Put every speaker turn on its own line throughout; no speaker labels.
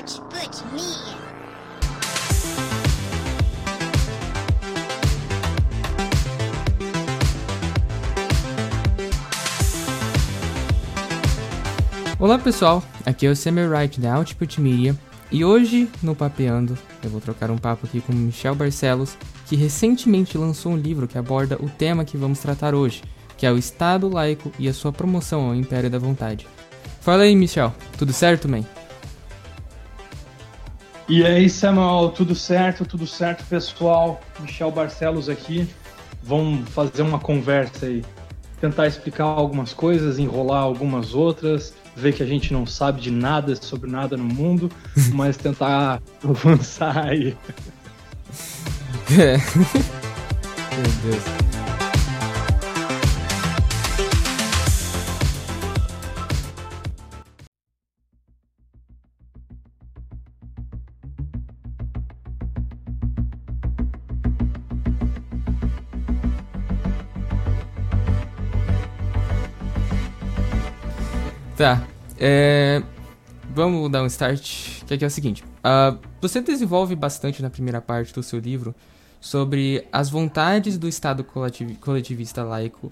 Ouch, butch, me.
Olá pessoal, aqui é o Samuel Wright da Output Media e hoje no Papeando eu vou trocar um papo aqui com Michel Barcelos, que recentemente lançou um livro que aborda o tema que vamos tratar hoje, que é o Estado laico e a sua promoção ao Império da Vontade. Fala aí, Michel, tudo certo, man?
E aí, Samuel, tudo certo? Tudo certo, pessoal? Michel Barcelos aqui. Vamos fazer uma conversa aí. Tentar explicar algumas coisas, enrolar algumas outras, ver que a gente não sabe de nada sobre nada no mundo, mas tentar avançar aí.
É. Meu Deus. Tá. É... Vamos dar um start, que aqui é o seguinte. ah, você desenvolve bastante na primeira parte do seu livro sobre as vontades do Estado coletivi- coletivista laico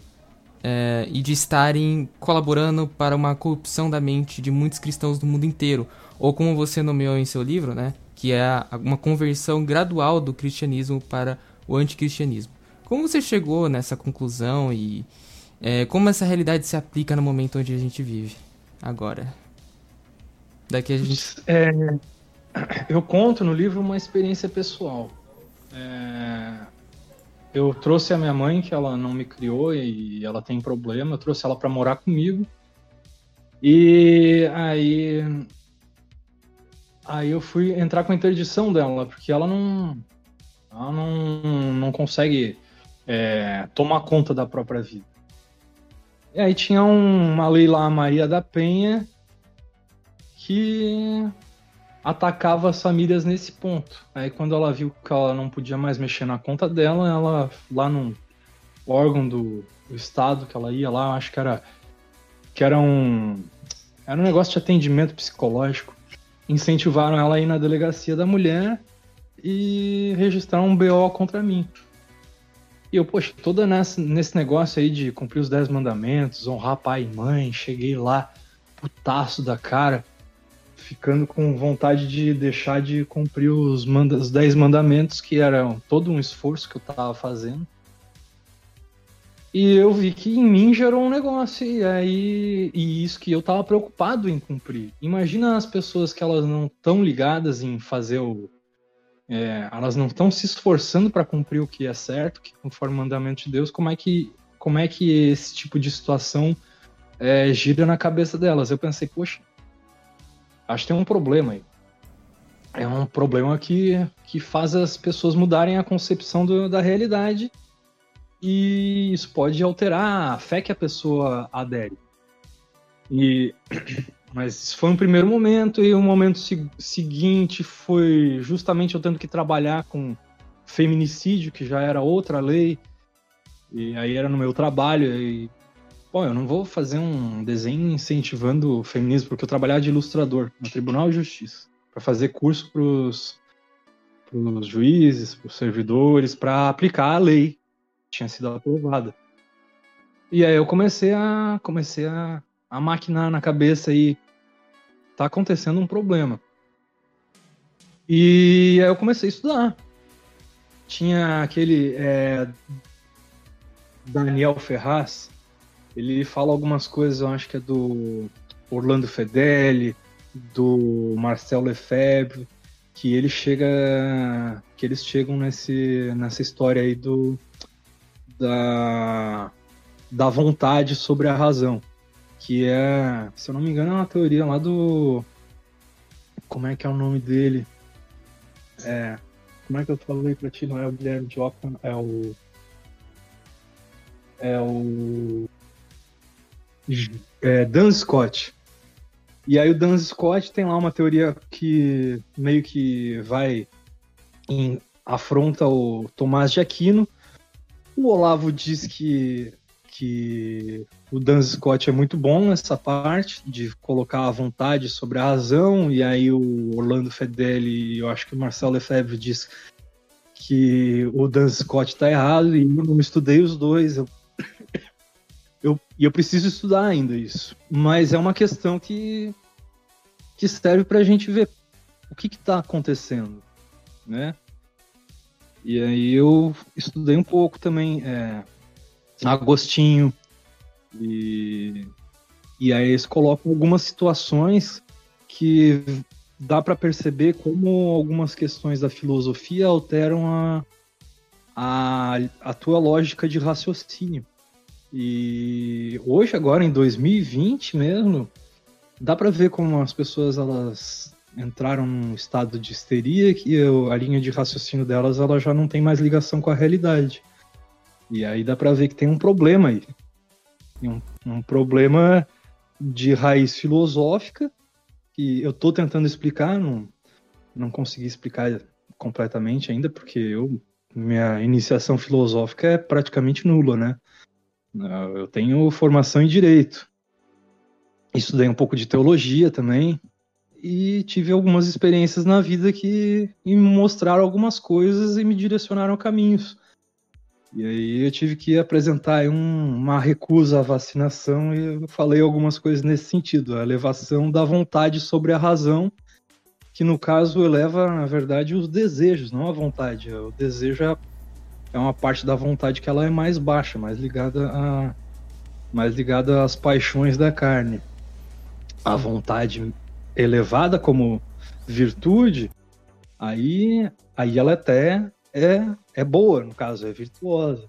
é, e de estarem colaborando para uma corrupção da mente de muitos cristãos do mundo inteiro. Ou como você nomeou em seu livro, né? Que é uma conversão gradual do cristianismo para o anticristianismo. Como você chegou nessa conclusão e é, como essa realidade se aplica no momento onde a gente vive agora? Daqui a gente.
É, eu conto no livro uma experiência pessoal. É, eu trouxe a minha mãe, que ela não me criou e ela tem problema, eu trouxe ela para morar comigo. E aí aí eu fui entrar com a interdição dela, porque ela não ela não, não consegue é, tomar conta da própria vida. E aí tinha um- uma lei lá, Maria da Penha, que atacava as famílias nesse ponto. Aí quando ela viu que ela não podia mais mexer na conta dela, ela lá no órgão do, do estado que ela ia lá, acho que era que era um era um negócio de atendimento psicológico. Incentivaram ela a ir na delegacia da mulher e registrar um BO contra mim. E eu, poxa, toda nessa, nesse negócio aí de cumprir os 10 mandamentos, honrar pai e mãe, cheguei lá, putaço da cara, ficando com vontade de deixar de cumprir os, manda os 10 mandamentos, que eram todo um esforço que eu tava fazendo. E eu vi que em mim gerou um negócio, e aí. E isso que eu tava preocupado em cumprir. Imagina as pessoas que elas não estão ligadas em fazer o. é, elas não estão se esforçando para cumprir o que é certo, que conforme o mandamento de Deus, como é que, como é que esse tipo de situação é, gira na cabeça delas? Eu pensei, poxa, acho que tem um problema aí. É um problema que, que faz as pessoas mudarem a concepção do- da realidade e isso pode alterar a fé que a pessoa adere. E, mas foi um primeiro momento e o momento se- seguinte foi justamente eu tendo que trabalhar com feminicídio, que já era outra lei, e aí era no meu trabalho e Bom, eu não vou fazer um desenho incentivando o feminismo, porque eu trabalhava de ilustrador no Tribunal de Justiça, para fazer curso para os juízes, para os servidores, para aplicar a lei que tinha sido aprovada. E aí eu comecei a comecei a, a maquinar na cabeça e tá acontecendo um problema. E aí eu comecei a estudar. Tinha aquele é, Daniel Ferraz, ele fala algumas coisas, eu acho que é do Orlando Fedeli, do Marcel Lefebvre, que ele chega, que eles chegam nesse, nessa história aí do da, da vontade sobre a razão, que é, se eu não me engano, é uma teoria lá do como é que é o nome dele? É, como é que eu falei pra ti? Não é o Guilherme Joca, é o é o é, Dan Scott. E aí o Dan Scott tem lá uma teoria que meio que vai em, afronta o Tomás de Aquino. O Olavo diz que, que o Dan Scott é muito bom nessa parte de colocar a vontade sobre a razão, e aí o Orlando Fedeli e eu acho que o Marcelo Lefebvre diz que o Dan Scott está errado, e eu não estudei os dois, eu, eu, e eu preciso estudar ainda isso. Mas é uma questão que, que serve para a gente ver o que está acontecendo, né? E aí eu estudei um pouco também é, Agostinho e, e aí eles colocam algumas situações que dá para perceber como algumas questões da filosofia alteram a, a, a tua lógica de raciocínio. E hoje, agora em 2020 mesmo, dá para ver como as pessoas elas entraram num estado de histeria que a linha de raciocínio delas ela já não tem mais ligação com a realidade. E aí dá para ver que tem um problema aí. Um, um problema de raiz filosófica que eu estou tentando explicar, não, não consegui explicar completamente ainda, porque eu, minha iniciação filosófica é praticamente nula, né? Eu tenho formação em direito. Estudei um pouco de teologia também, e tive algumas experiências na vida que me mostraram algumas coisas e me direcionaram caminhos. E aí eu tive que apresentar um, uma recusa à vacinação e eu falei algumas coisas nesse sentido, a elevação da vontade sobre a razão, que no caso eleva, na verdade, os desejos, não a vontade. O desejo é, é uma parte da vontade que ela é mais baixa, mais ligada a mais ligada às paixões da carne. A vontade elevada como virtude, aí, aí ela até é, é boa, no caso, é virtuosa.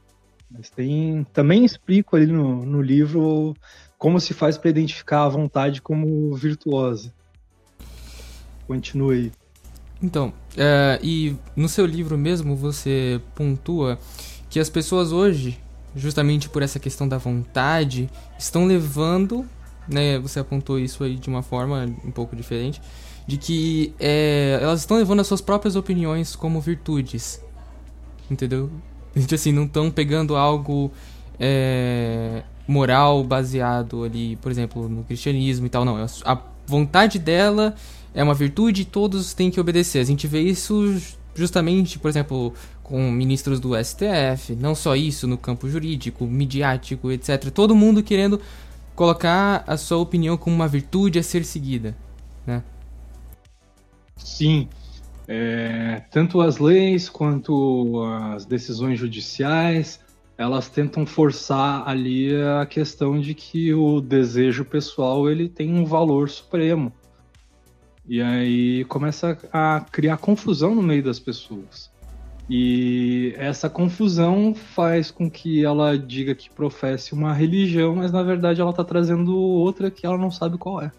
Mas tem. Também explico ali no, no livro como se faz para identificar a vontade como virtuosa. Continue aí.
Então, é, e no seu livro mesmo você pontua que as pessoas hoje, justamente por essa questão da vontade, estão levando né, você apontou isso aí de uma forma um pouco diferente, de que é, elas estão levando as suas próprias opiniões como virtudes, entendeu? Tipo assim, não estão pegando algo é, moral baseado ali, por exemplo, no cristianismo e tal, não. A vontade dela é uma virtude e todos têm que obedecer. A gente vê isso justamente, por exemplo, com ministros do STF, não só isso, no campo jurídico, midiático, etc. Todo mundo querendo colocar a sua opinião como uma virtude a ser seguida, né?
Sim. É, tanto as leis quanto as decisões judiciais, elas tentam forçar ali a questão de que o desejo pessoal ele tem um valor supremo. E aí começa a criar confusão no meio das pessoas. E essa confusão faz com que ela diga que professe uma religião, mas na verdade ela está trazendo outra que ela não sabe qual é.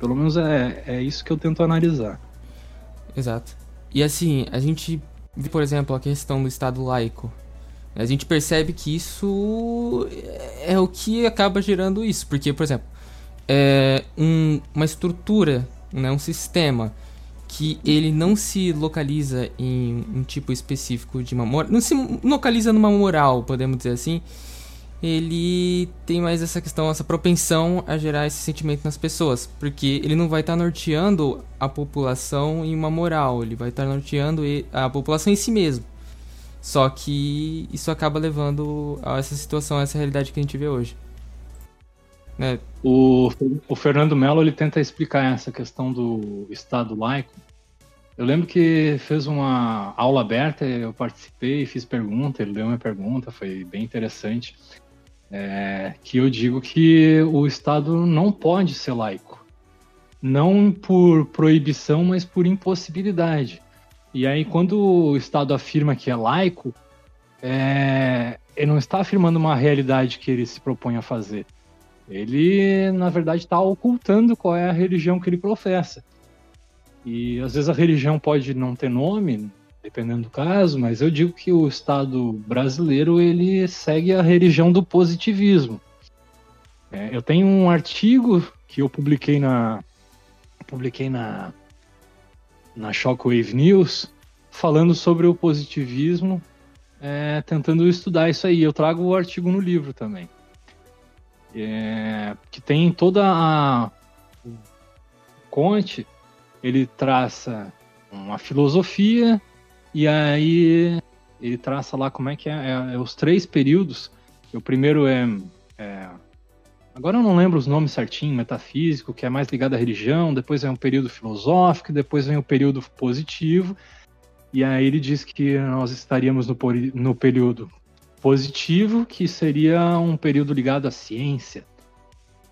Pelo menos é, é isso que eu tento analisar.
Exato. E assim, a gente vê, por exemplo, a questão do Estado laico. A gente percebe que isso é o que acaba gerando isso. Porque, por exemplo, é um, uma estrutura, né, um sistema que ele não se localiza em um tipo específico de uma moral, não se localiza numa moral, podemos dizer assim. Ele tem mais essa questão, essa propensão a gerar esse sentimento nas pessoas, porque ele não vai estar tá norteando a população em uma moral, ele vai estar tá norteando a população em si mesmo. Só que isso acaba levando a essa situação, a essa realidade que a gente vê hoje.
Né? O, o Fernando Mello ele tenta explicar essa questão do Estado laico. Eu lembro que fez uma aula aberta, eu participei, e fiz pergunta, ele deu uma pergunta, foi bem interessante. É, que eu digo que o Estado não pode ser laico. Não por proibição, mas por impossibilidade. E aí, quando o Estado afirma que é laico, é, ele não está afirmando uma realidade que ele se propõe a fazer ele na verdade está ocultando qual é a religião que ele professa. E às vezes a religião pode não ter nome, dependendo do caso, mas eu digo que o Estado brasileiro ele segue a religião do positivismo. É, eu tenho um artigo que eu publiquei na publiquei na na Shockwave News falando sobre o positivismo, é, tentando estudar isso aí. Eu trago o artigo no livro também. é, que tem toda a Conte, ele traça uma filosofia e aí ele traça lá como é que é, é, é os três períodos. O primeiro é, é, agora eu não lembro os nomes certinho, metafísico, que é mais ligado à religião. Depois vem um período filosófico, depois vem o período positivo. E aí ele diz que nós estaríamos no, no período positivo, que seria um período ligado à ciência.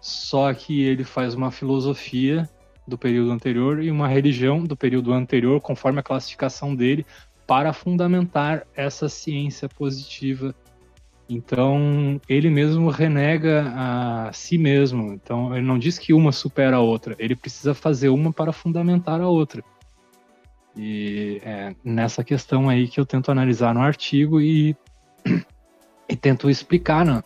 Só que ele faz uma filosofia do período anterior e uma religião do período anterior, conforme a classificação dele, para fundamentar essa ciência positiva. Então, ele mesmo renega a si mesmo. Então, ele não diz que uma supera a outra, ele precisa fazer uma para fundamentar a outra. E é nessa questão aí que eu tento analisar no artigo e, e tento explicar né,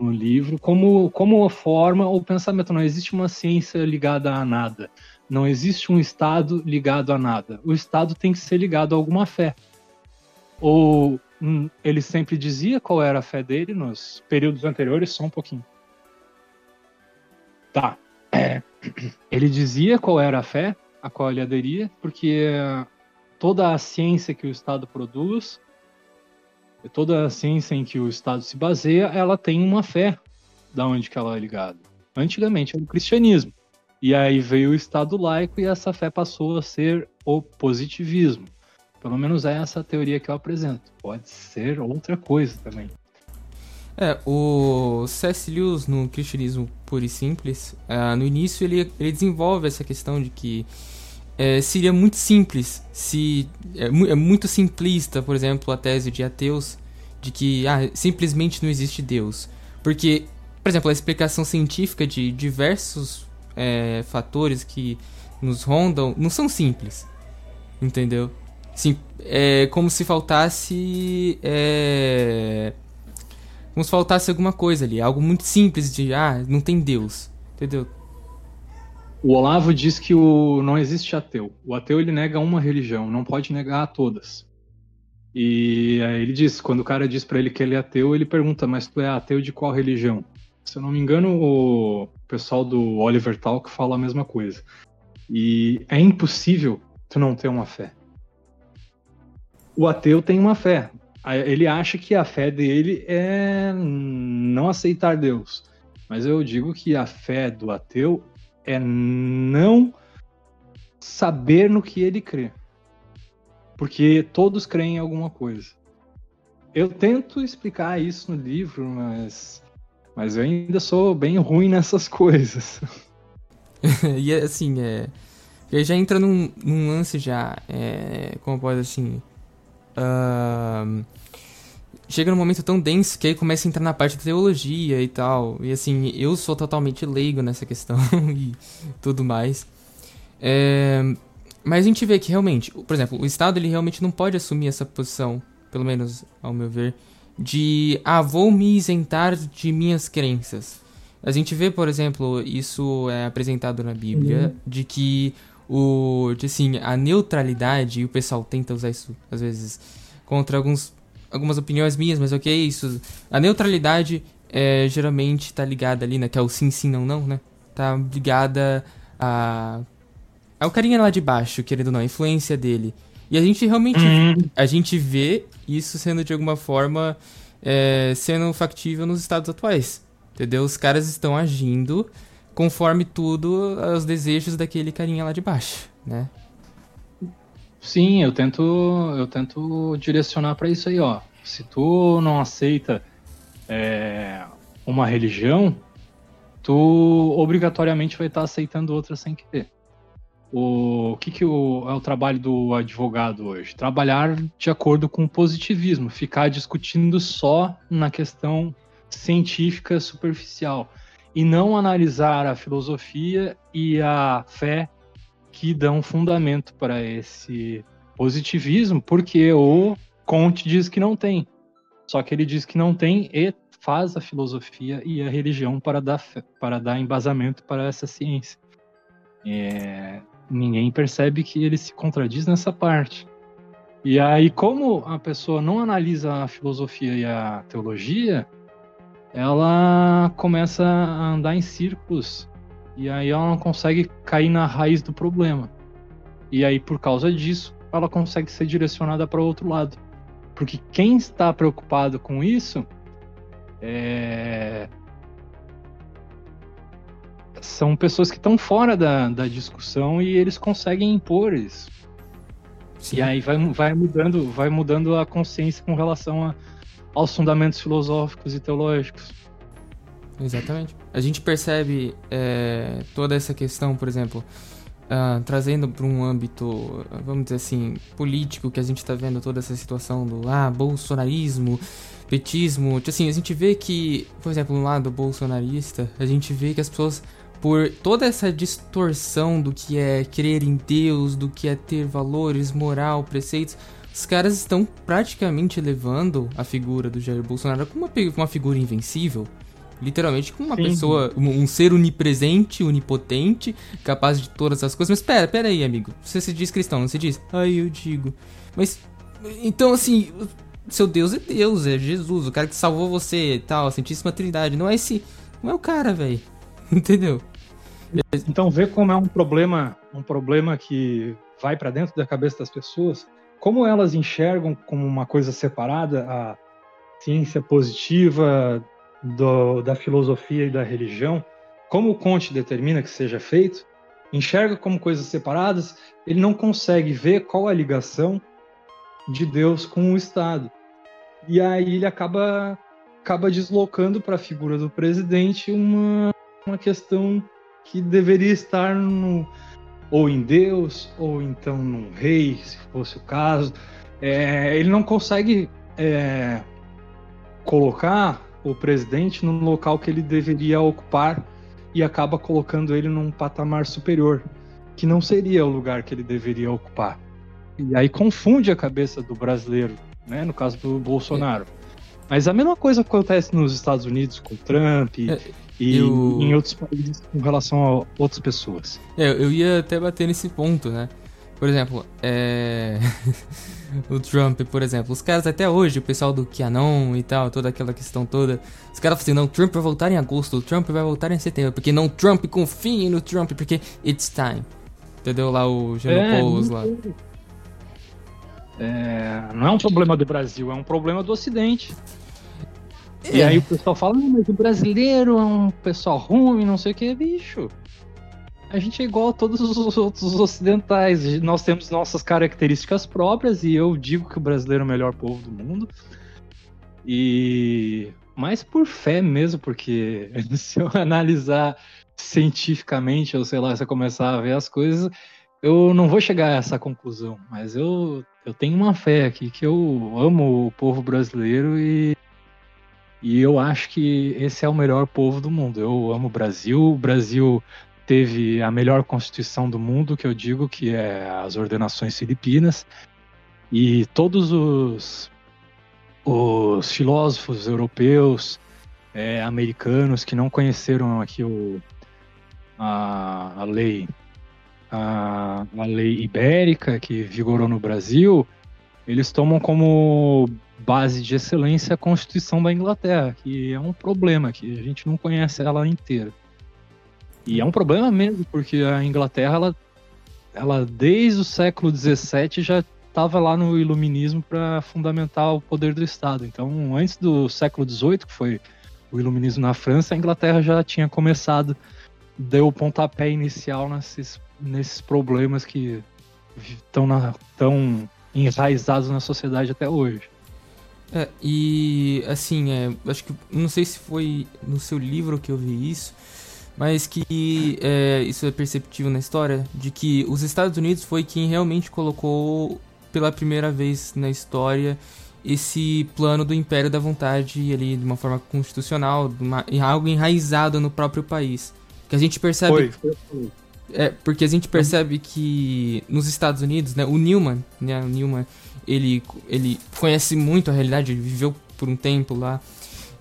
no livro como, como forma o pensamento. Não existe uma ciência ligada a nada. Não existe um Estado ligado a nada. O Estado tem que ser ligado a alguma fé. Ou hum, ele sempre dizia qual era a fé dele nos períodos anteriores, só um pouquinho. Tá. É, ele dizia qual era a fé a qual ele aderia, porque toda a ciência que o Estado produz toda a ciência em que o Estado se baseia, ela tem uma fé da onde que ela é ligada. Antigamente era o cristianismo. E aí veio o Estado laico e essa fé passou a ser o positivismo. Pelo menos é essa a teoria que eu apresento. Pode ser outra coisa também.
É, o C.S. Lewis no Cristianismo Puro e Simples, uh, no início ele, ele desenvolve essa questão de que é, seria muito simples se é, é, muito simplista, por exemplo, a tese de ateus de que ah, simplesmente não existe Deus, porque, por exemplo, a explicação científica de diversos é, fatores que nos rondam não são simples, entendeu? Sim, é como se faltasse é, como se faltasse alguma coisa ali, algo muito simples de ah, não tem Deus, entendeu?
O Olavo diz que o, não existe ateu. O ateu ele nega uma religião, não pode negar a todas. E aí ele diz, quando o cara diz para ele que ele é ateu, ele pergunta, mas tu é ateu de qual religião? Se eu não me engano, o pessoal do Oliver Talk fala a mesma coisa. E é impossível tu não ter uma fé. O ateu tem uma fé. Ele acha que a fé dele é não aceitar Deus. Mas eu digo que a fé do ateu é não saber no que ele crê. Porque todos creem em alguma coisa. Eu tento explicar isso no livro, mas, mas eu ainda sou bem ruim nessas coisas.
e assim, é. Já entra num, num lance já. É, como pode assim. Uh, chega num momento tão denso que aí começa a entrar na parte da teologia e tal. E assim, eu sou totalmente leigo nessa questão e tudo mais. É, mas a gente vê que realmente, por exemplo, o Estado ele realmente não pode assumir essa posição, pelo menos ao meu ver, de ah, vou me isentar de minhas crenças. A gente vê, por exemplo, isso é apresentado na Bíblia, uhum. de que o, de, assim, a neutralidade, e o pessoal tenta usar isso às vezes contra alguns algumas opiniões minhas, mas ok, isso. A neutralidade é, geralmente tá ligada ali, né? Que é o sim, sim, não, não, né? Tá ligada a. É o carinha lá de baixo, querendo ou não, a influência dele. E a gente realmente. Uhum. A gente vê isso sendo de alguma forma. É, sendo factível nos estados atuais. Entendeu? Os caras estão agindo conforme tudo aos desejos daquele carinha lá de baixo, né?
Sim, eu tento, eu tento direcionar para isso aí, ó. Se tu não aceita é, uma religião, tu obrigatoriamente vai estar aceitando outra sem querer. O, que, que o, é o trabalho do advogado hoje? Trabalhar de acordo com o positivismo, ficar discutindo só na questão científica superficial e não analisar a filosofia e a fé que dão fundamento para esse positivismo, porque o Conte diz que não tem. Só que ele diz que não tem e faz a filosofia e a religião para dar, para dar embasamento para essa ciência. É, ninguém percebe que ele se contradiz nessa parte. E aí, como a pessoa não analisa a filosofia e a teologia, ela começa a andar em círculos e aí ela não consegue cair na raiz do problema. E aí, por causa disso, ela consegue ser direcionada para outro lado. Porque quem está preocupado com isso é... são pessoas que estão fora da, da discussão e eles conseguem impor isso. Sim. E aí vai, vai, mudando, vai mudando a consciência com relação a, aos fundamentos filosóficos e teológicos.
Exatamente. A gente percebe é, toda essa questão, por exemplo, uh, trazendo para um âmbito, vamos dizer assim, político, que a gente está vendo toda essa situação do ah, bolsonarismo, petismo. Assim, a gente vê que, por exemplo, no lado bolsonarista, a gente vê que as pessoas por toda essa distorção do que é crer em Deus, do que é ter valores, moral, preceitos, os caras estão praticamente levando a figura do Jair Bolsonaro como uma, uma figura invencível. Literalmente como uma Sim. pessoa, um, um, ser onipresente, onipotente, capaz de todas as coisas. Mas pera, pera aí, amigo. Você se diz cristão, não se diz? Aí eu digo. Mas, então assim, seu Deus é Deus, é Jesus, o cara que salvou você e tal, a Santíssima Trindade. Não é esse, não é o cara, velho. Entendeu?
Então vê como é um problema, um problema que vai para dentro da cabeça das pessoas, como elas enxergam como uma coisa separada a ciência positiva do, da filosofia e da religião, como o Conte determina que seja feito, enxerga como coisas separadas, ele não consegue ver qual a ligação de Deus com o Estado. E aí ele acaba acaba deslocando para a figura do presidente uma, uma questão que deveria estar no, ou em Deus, ou então num rei, se fosse o caso. É, ele não consegue é, colocar o presidente no local que ele deveria ocupar e acaba colocando ele num patamar superior, que não seria o lugar que ele deveria ocupar. E aí confunde a cabeça do brasileiro, né, no caso do Bolsonaro. Mas a mesma coisa acontece nos Estados Unidos com Trump. É, e eu... em outros países com relação a outras pessoas.
É, eu ia até bater nesse ponto, né? Por exemplo, é... o Trump, por exemplo, os caras até hoje, o pessoal do QAnon e tal, toda aquela questão toda, os caras falam assim, não, Trump vai voltar em agosto, o Trump vai voltar em setembro, porque não, Trump, confiem no Trump, porque it's time. Entendeu? Lá o Janopoulos é, lá.
É, não é um problema do Brasil, é um problema do Ocidente. É. E aí o pessoal fala, mas o brasileiro é um pessoal ruim, não sei o que, bicho. A gente é igual a todos os outros ocidentais. Nós temos nossas características próprias e eu digo que o brasileiro é o melhor povo do mundo. E mais por fé mesmo, porque se eu analisar cientificamente, ou sei lá, se eu começar a ver as coisas, eu não vou chegar a essa conclusão. Mas eu, eu tenho uma fé aqui que eu amo o povo brasileiro e e eu acho que esse é o melhor povo do mundo. Eu amo o Brasil. O Brasil teve a melhor constituição do mundo, que eu digo que é as ordenações filipinas. E todos os, os filósofos europeus, é, americanos que não conheceram aqui o, a, a lei a, a lei ibérica que vigorou no Brasil, eles tomam como base de excelência a Constituição da Inglaterra, que é um problema, que a gente não conhece ela inteira. E é um problema mesmo, porque a Inglaterra, ela, ela desde o século XVII já estava lá no iluminismo para fundamentar o poder do Estado. Então, antes do século XVIII, que foi o iluminismo na França, a Inglaterra já tinha começado, deu o pontapé inicial nesses, nesses problemas que estão tão enraizados na sociedade até hoje.
É, e assim, é, acho que não sei se foi no seu livro que eu vi isso, mas que é, isso é perceptível na história de que os Estados Unidos foi quem realmente colocou pela primeira vez na história esse plano do Império da Vontade ali de uma forma constitucional, uma, algo enraizado no próprio país. Que a gente percebe. Foi, foi. É, porque a gente percebe que nos Estados Unidos, né, o Newman, né, o Newman, ele, ele conhece muito a realidade, ele viveu por um tempo lá.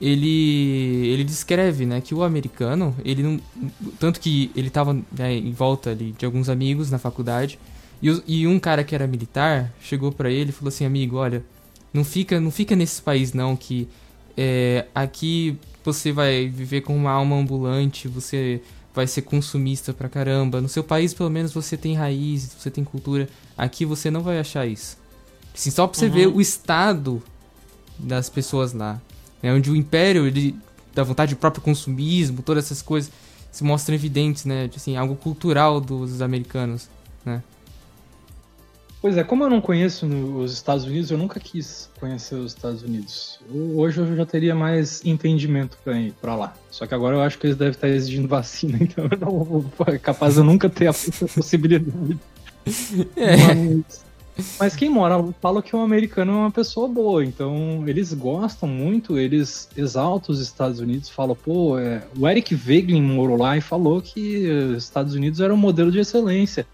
Ele, ele descreve, né, que o americano, ele não, tanto que ele estava né, em volta ali de alguns amigos na faculdade, e, e um cara que era militar chegou para ele e falou assim, amigo, olha, não fica, não fica nesse país não que é, aqui você vai viver com uma alma ambulante, você vai ser consumista pra caramba. No seu país, pelo menos, você tem raízes, você tem cultura. Aqui você não vai achar isso. Assim, só pra você uhum. ver o estado das pessoas lá. Né? Onde o império, ele, da vontade do próprio consumismo, todas essas coisas se mostram evidentes, né? Assim, algo cultural dos americanos, né?
Pois é, como eu não conheço os Estados Unidos, eu nunca quis conhecer os Estados Unidos. Hoje eu já teria mais entendimento para ir para lá. Só que agora eu acho que eles devem estar exigindo vacina, então eu não vou, é capaz de eu nunca ter a possibilidade. É. Mas, mas quem mora lá fala que o americano é uma pessoa boa, então eles gostam muito, eles exaltam os Estados Unidos, falam, pô, é... o Eric Wegelin morou lá e falou que os Estados Unidos era um modelo de excelência.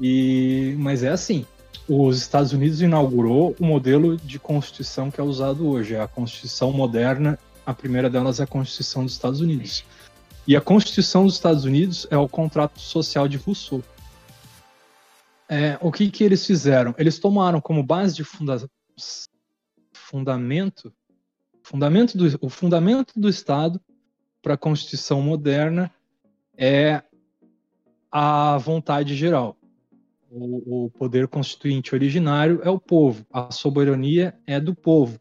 E, mas é assim, os Estados Unidos inaugurou o modelo de constituição que é usado hoje, a Constituição moderna. A primeira delas é a Constituição dos Estados Unidos. E a Constituição dos Estados Unidos é o contrato social de Rousseau. É, o que, que eles fizeram? Eles tomaram como base de funda fundamento, fundamento do, o fundamento do Estado para a Constituição moderna é a vontade geral. O, o poder constituinte originário é o povo, a soberania é do povo.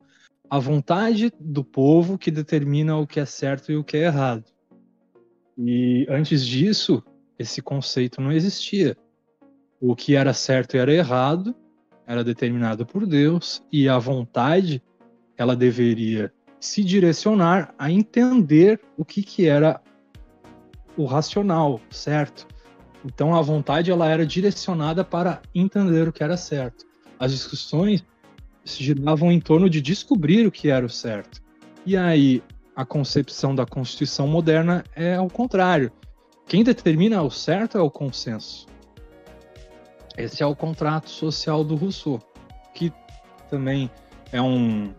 A vontade do povo que determina o que é certo e o que é errado. E antes disso, esse conceito não existia. O que era certo e era errado era determinado por Deus e a vontade ela deveria se direcionar a entender o que, que era o racional, certo? Então a vontade ela era direcionada para entender o que era certo. As discussões se giravam em torno de descobrir o que era o certo. E aí a concepção da Constituição moderna é ao contrário. Quem determina o certo é o consenso. Esse é o contrato social do Rousseau, que também é um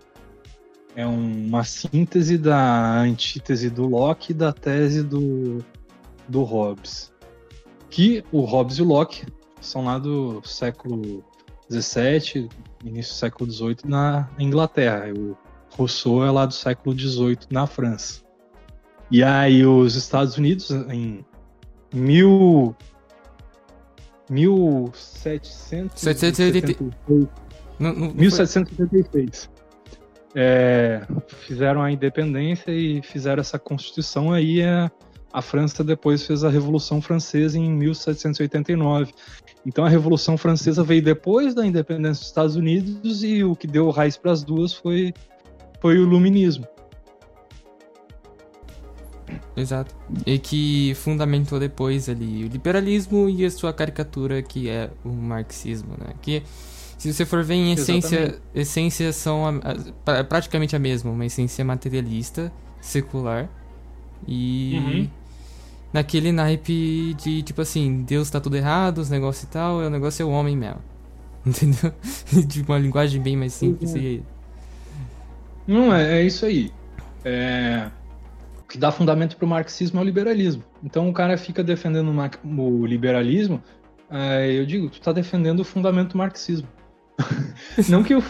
é uma síntese da antítese do Locke e da tese do, do Hobbes que o Hobbes e o Locke são lá do século XVII, início do século XVIII na Inglaterra. O Rousseau é lá do século XVIII na França. E aí os Estados Unidos em mil 1776, no, no, 1776 é, fizeram a independência e fizeram essa constituição aí é a França depois fez a Revolução Francesa em 1789. Então a Revolução Francesa veio depois da independência dos Estados Unidos e o que deu raiz para as duas foi, foi o Iluminismo.
Exato. E que fundamentou depois ali o liberalismo e a sua caricatura que é o marxismo, né? Que se você for ver em essência, essência são a, a, praticamente a mesma, uma essência materialista, secular e uhum. Naquele naipe de tipo assim, Deus tá tudo errado, os negócios e tal, o negócio é o homem mesmo. Entendeu? de uma linguagem bem mais simples. Uhum. E...
Não, é, é isso aí. É... O que dá fundamento pro marxismo é o liberalismo. Então o cara fica defendendo o liberalismo, é, eu digo, tu tá defendendo o fundamento do marxismo. Não que o.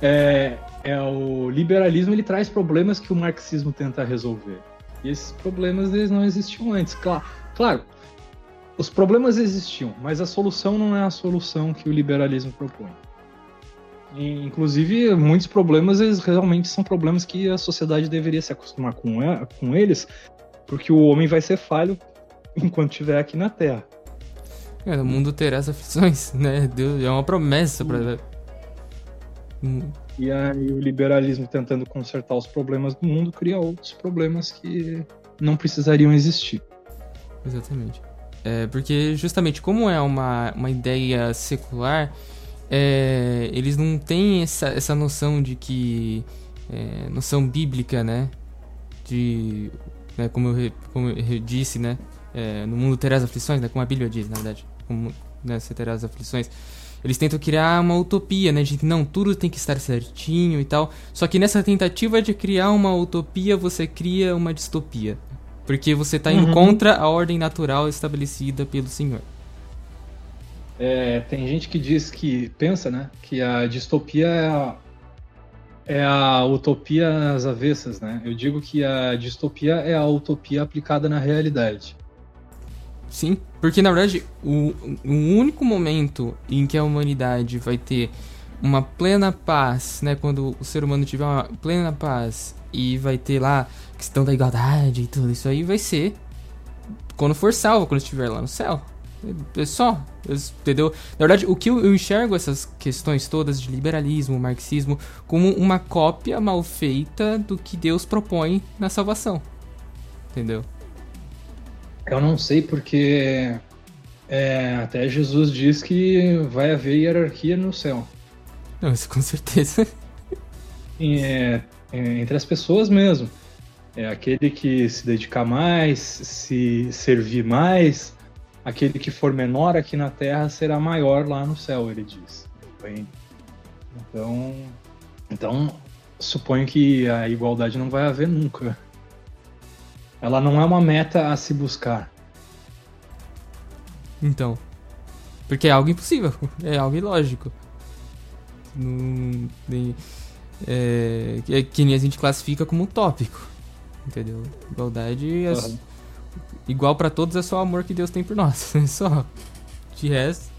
É, é, o liberalismo ele traz problemas que o marxismo tenta resolver. E esses problemas eles não existiam antes. Claro, claro, os problemas existiam, mas a solução não é a solução que o liberalismo propõe. E, inclusive, muitos problemas eles realmente são problemas que a sociedade deveria se acostumar com, com eles, porque o homem vai ser falho enquanto estiver aqui na Terra.
É, o mundo terá as aflições, né? Deus é uma promessa para
e aí o liberalismo tentando consertar os problemas do mundo cria outros problemas que não precisariam existir.
Exatamente. É, porque justamente como é uma, uma ideia secular, é, eles não têm essa, essa noção de que. É, noção bíblica, né? De. Né, como, eu, como eu disse, né? É, no mundo terás aflições, né? Como a Bíblia diz, na verdade. Como né, você terá as aflições. Eles tentam criar uma utopia, né? De que não, tudo tem que estar certinho e tal. Só que nessa tentativa de criar uma utopia, você cria uma distopia. Porque você está indo uhum. contra a ordem natural estabelecida pelo Senhor.
É, tem gente que diz que pensa, né, que a distopia é a, é a utopia às avessas, né? Eu digo que a distopia é a utopia aplicada na realidade.
Sim, porque na verdade o, o único momento em que a humanidade vai ter uma plena paz, né? Quando o ser humano tiver uma plena paz e vai ter lá questão da igualdade e tudo isso aí, vai ser quando for salvo, quando estiver lá no céu. É só, entendeu? Na verdade, o que eu enxergo essas questões todas de liberalismo, marxismo, como uma cópia mal feita do que Deus propõe na salvação. Entendeu?
Eu não sei porque é, até Jesus diz que vai haver hierarquia no céu.
Não, isso com certeza.
É, é, entre as pessoas mesmo. É aquele que se dedicar mais, se servir mais, aquele que for menor aqui na Terra será maior lá no céu, ele diz. Então, então suponho que a igualdade não vai haver nunca. Ela não é uma meta a se buscar.
Então, porque é algo impossível, é algo ilógico. Não, é, é, que nem a gente classifica como utópico entendeu? Igualdade é uhum. igual para todos é só o amor que Deus tem por nós, só. De resto,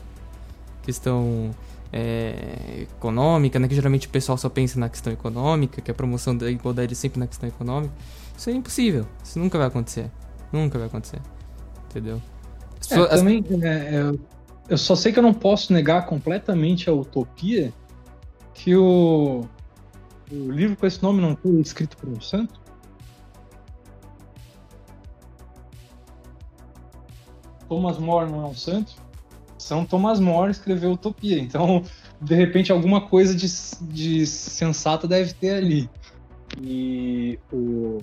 questão é, econômica, né? Que geralmente o pessoal só pensa na questão econômica, que a promoção da igualdade é sempre na questão econômica. Isso é impossível. Isso nunca vai acontecer. Nunca vai acontecer. Entendeu?
É, as... também, é, eu, eu só sei que eu não posso negar completamente a utopia que o, o livro com esse nome não foi escrito por um santo. Thomas More não é um santo, São Thomas More escreveu Utopia. Então, de repente, alguma coisa de, de sensata deve ter ali. E o.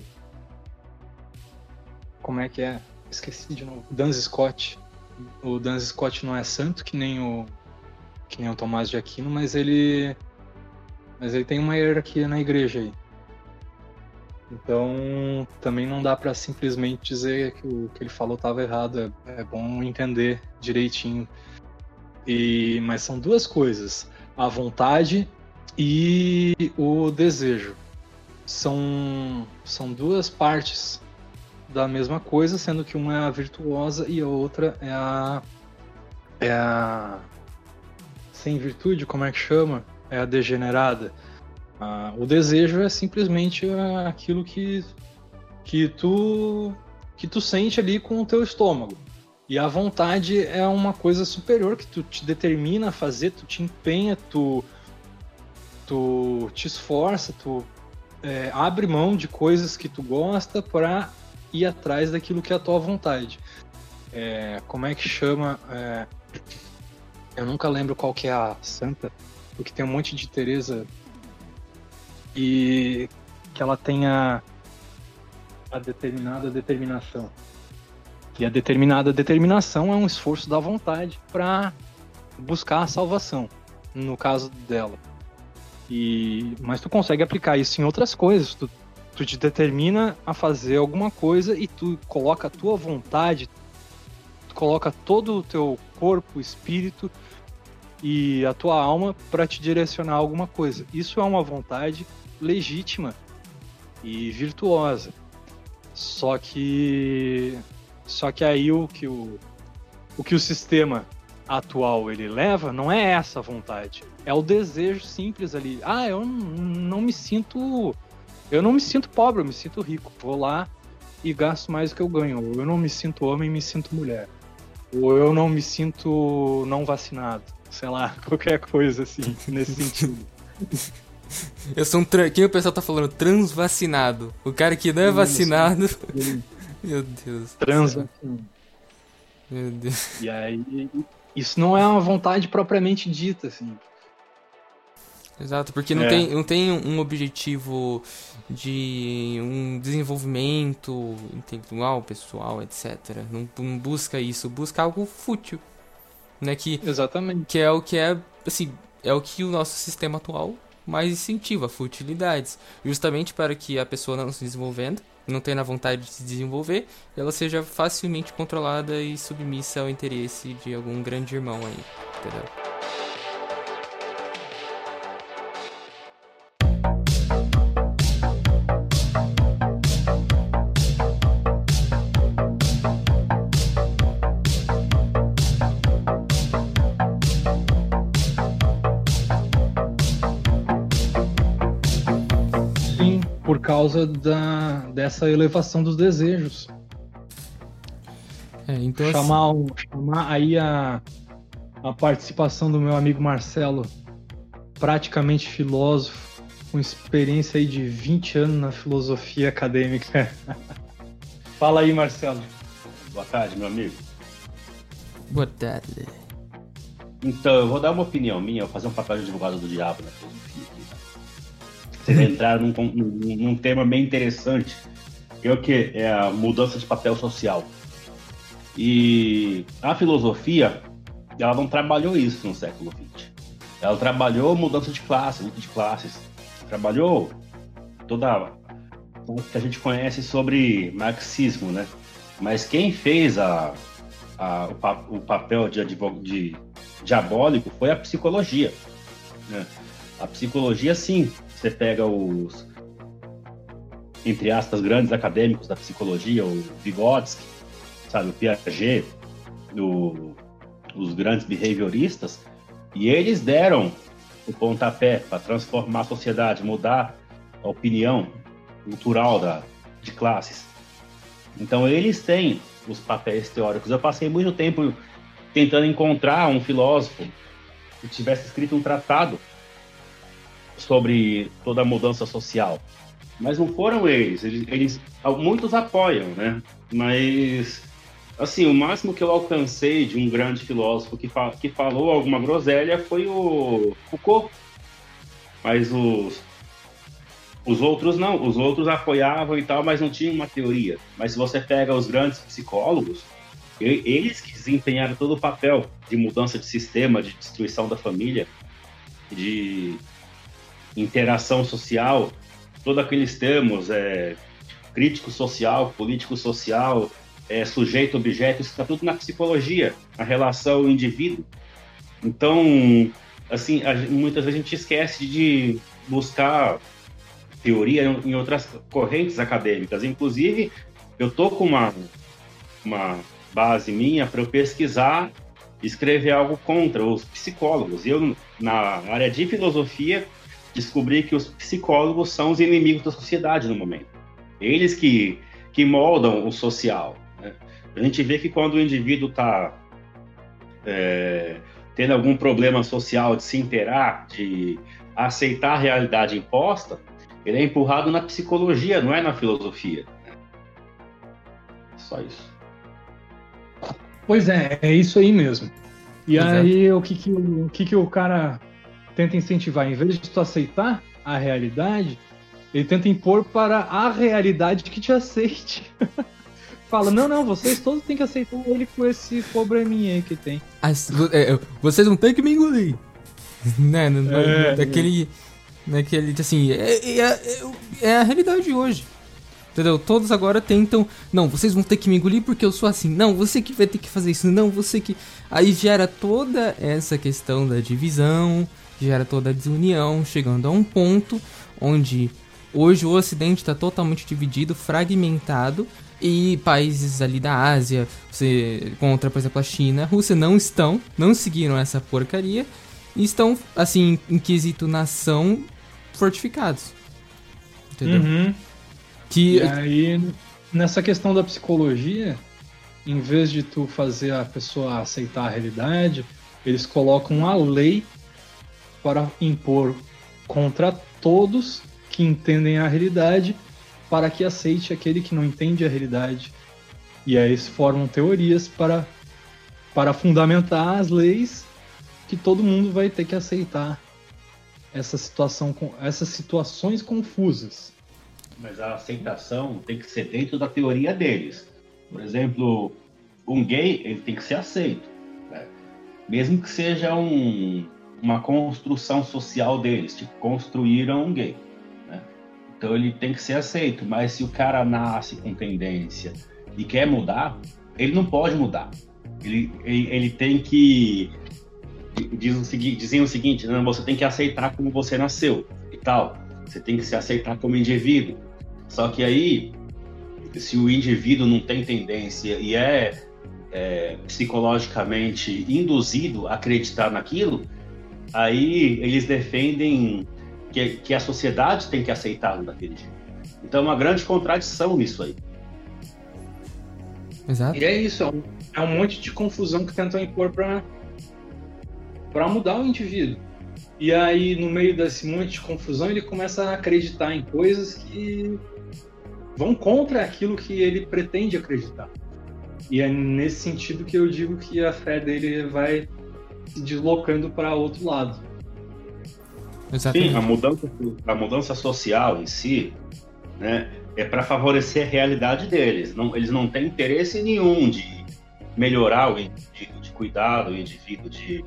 Como é que é? Esqueci de novo. Dan Scott. O Dan Scott não é santo, que nem o. Que nem o Tomás de Aquino, mas ele. Mas ele tem uma hierarquia na igreja aí. Então, também não dá para simplesmente dizer que o que ele falou estava errado. É, é, bom entender direitinho. E, mas são duas coisas: a vontade e o desejo. São, são duas partes da mesma coisa, sendo que uma é a virtuosa e a outra é a. É a. Sem virtude, como é que chama? É a degenerada. Ah, o desejo é simplesmente aquilo que, que, tu, que tu sente ali com o teu estômago. E a vontade é uma coisa superior que tu te determina a fazer, tu te empenha, tu, tu te esforça, tu é, abre mão de coisas que tu gosta para ir atrás daquilo que é a tua vontade. É, como é que chama? É, eu nunca lembro qual que é a santa, porque tem um monte de Teresa que ela tenha a determinada determinação. E a determinada determinação é um esforço da vontade para buscar a salvação, no caso dela. E mas tu consegue aplicar isso em outras coisas. Tu, tu te determina a fazer alguma coisa e tu coloca a tua vontade, tu coloca todo o teu corpo, espírito e a tua alma para te direcionar a alguma coisa. Isso é uma vontade legítima e virtuosa. Só que só que aí o que o, o que o sistema atual ele leva não é essa vontade, é o desejo simples ali. Ah, eu não me sinto eu não me sinto pobre, eu me sinto rico. Vou lá e gasto mais do que eu ganho. Ou eu não me sinto homem, me sinto mulher. Ou eu não me sinto não vacinado. Sei lá, qualquer coisa assim, nesse sentido.
Eu sou um. Tra... Quem o pessoal tá falando? Transvacinado. O cara que não é vacinado. Meu Deus.
Transvacinado.
Meu Deus.
E aí. Isso não é uma vontade propriamente dita, assim.
Exato, porque não, é. tem, não tem um objetivo de um desenvolvimento intelectual, pessoal, etc. Não, não busca isso, busca algo fútil. Né? Que,
Exatamente.
Que é o que é, assim, é o que o nosso sistema atual mais incentiva futilidades, justamente para que a pessoa não se desenvolvendo, não tenha vontade de se desenvolver, ela seja facilmente controlada e submissa ao interesse de algum grande irmão aí, entendeu?
Causa da, dessa elevação dos desejos.
É, então
chamar, assim... chamar aí a, a participação do meu amigo Marcelo, praticamente filósofo, com experiência aí de 20 anos na filosofia acadêmica. Fala aí, Marcelo.
Boa tarde, meu amigo.
Boa tarde.
Então, eu vou dar uma opinião minha, vou fazer um papel de advogado do diabo na filosofia. Vocês entraram num, num, num tema bem interessante, que é o que? É a mudança de papel social. E a filosofia, ela não trabalhou isso no século XX. Ela trabalhou mudança de classe, luta de classes. Trabalhou toda o que a gente conhece sobre marxismo, né? Mas quem fez a, a, o, o, papel de, de, diabólico foi a psicologia. Né? A psicologia, sim, você pega os, entre aspas, grandes acadêmicos da psicologia, o Vygotsky, sabe, o Piaget, o, os grandes behavioristas, e eles deram o pontapé para transformar a sociedade, mudar a opinião cultural da, de classes. Então eles têm os papéis teóricos. Eu passei muito tempo tentando encontrar um filósofo que tivesse escrito um tratado sobre toda a mudança social. Mas não foram eles. eles, eles muitos apoiam, né? Mas Assim, o máximo que eu alcancei de um grande filósofo que, fa que falou alguma groselha foi o Foucault. Mas os, os outros não, os outros apoiavam e tal, mas não tinham uma teoria. Mas se você pega os grandes psicólogos, eles que desempenharam todo o papel de mudança de sistema, de destruição da família, de interação social, todos aqueles termos, é, crítico social, político social, é, sujeito, objeto, isso está tudo na psicologia, a relação indivíduo. Então, assim, a, muitas vezes a gente esquece de buscar teoria em, outras correntes acadêmicas. Inclusive, eu tô com uma, uma base minha para eu pesquisar escrever algo contra os psicólogos. Eu, na área de filosofia, descobri que os psicólogos são os inimigos da sociedade no momento. Eles que, que moldam o social. A gente vê que quando o indivíduo está é, tendo algum problema social de se interar, de aceitar a realidade imposta, ele é empurrado na psicologia, não é na filosofia. Só isso.
Pois é, é isso aí mesmo. E Exato. aí o que que, o que que o cara tenta incentivar? Em vez de tu aceitar a realidade, ele tenta impor para a realidade que te aceite. fala, não, não, vocês todos têm que aceitar ele com esse probleminha aí que tem.
As, é, vocês não tem que me engolir. né? É, daquele. Naquele, assim, é, é, é, a realidade de hoje. Entendeu? Todos agora tentam. Não, vocês vão ter que me engolir porque eu sou assim. Não, você que vai ter que fazer isso. Não, você que. Aí gera toda essa questão da divisão, gera toda a desunião, chegando a um ponto onde hoje o Ocidente está totalmente dividido, fragmentado, e países ali da Ásia, você, contra, por exemplo, a China, a Rússia, não estão, não seguiram essa porcaria e estão, assim, em quesito nação, fortificados.
Entendeu? Uhum. Que... E aí, nessa questão da psicologia, em vez de tu fazer a pessoa aceitar a realidade, eles colocam a lei para impor contra todos que entendem a realidade para que aceite aquele que não entende a realidade. E aí se formam teorias para, para fundamentar as leis que todo mundo vai ter que aceitar essa situação essas situações confusas.
Mas a aceitação tem que ser dentro da teoria deles. Por exemplo, um gay ele tem que ser aceito, né? mesmo que seja um, uma construção social deles, tipo construíram um gay. Então ele tem que ser aceito. Mas se o cara nasce com tendência e quer mudar, ele não pode mudar. Ele, ele, ele tem que. Diz o seguinte, dizem o seguinte: não, você tem que aceitar como você nasceu e tal. Você tem que se aceitar como indivíduo. Só que aí, se o indivíduo não tem tendência e é, é psicologicamente induzido a acreditar naquilo, aí eles defendem que, que a sociedade tem que aceitá-lo daquele jeito. Então é uma grande contradição nisso aí.
Exato. E é isso, é um, é um monte de confusão que tentam impor para para mudar o indivíduo. E aí, no meio desse monte de confusão, ele começa a acreditar em coisas que vão contra aquilo que ele pretende acreditar. E é nesse sentido que eu digo que a fé dele vai se deslocando para outro lado.
Exatamente. Sim, a mudança, a mudança social em si né, é para favorecer a realidade deles. Não, eles não têm interesse nenhum de melhorar o indivíduo, de cuidar do indivíduo, de,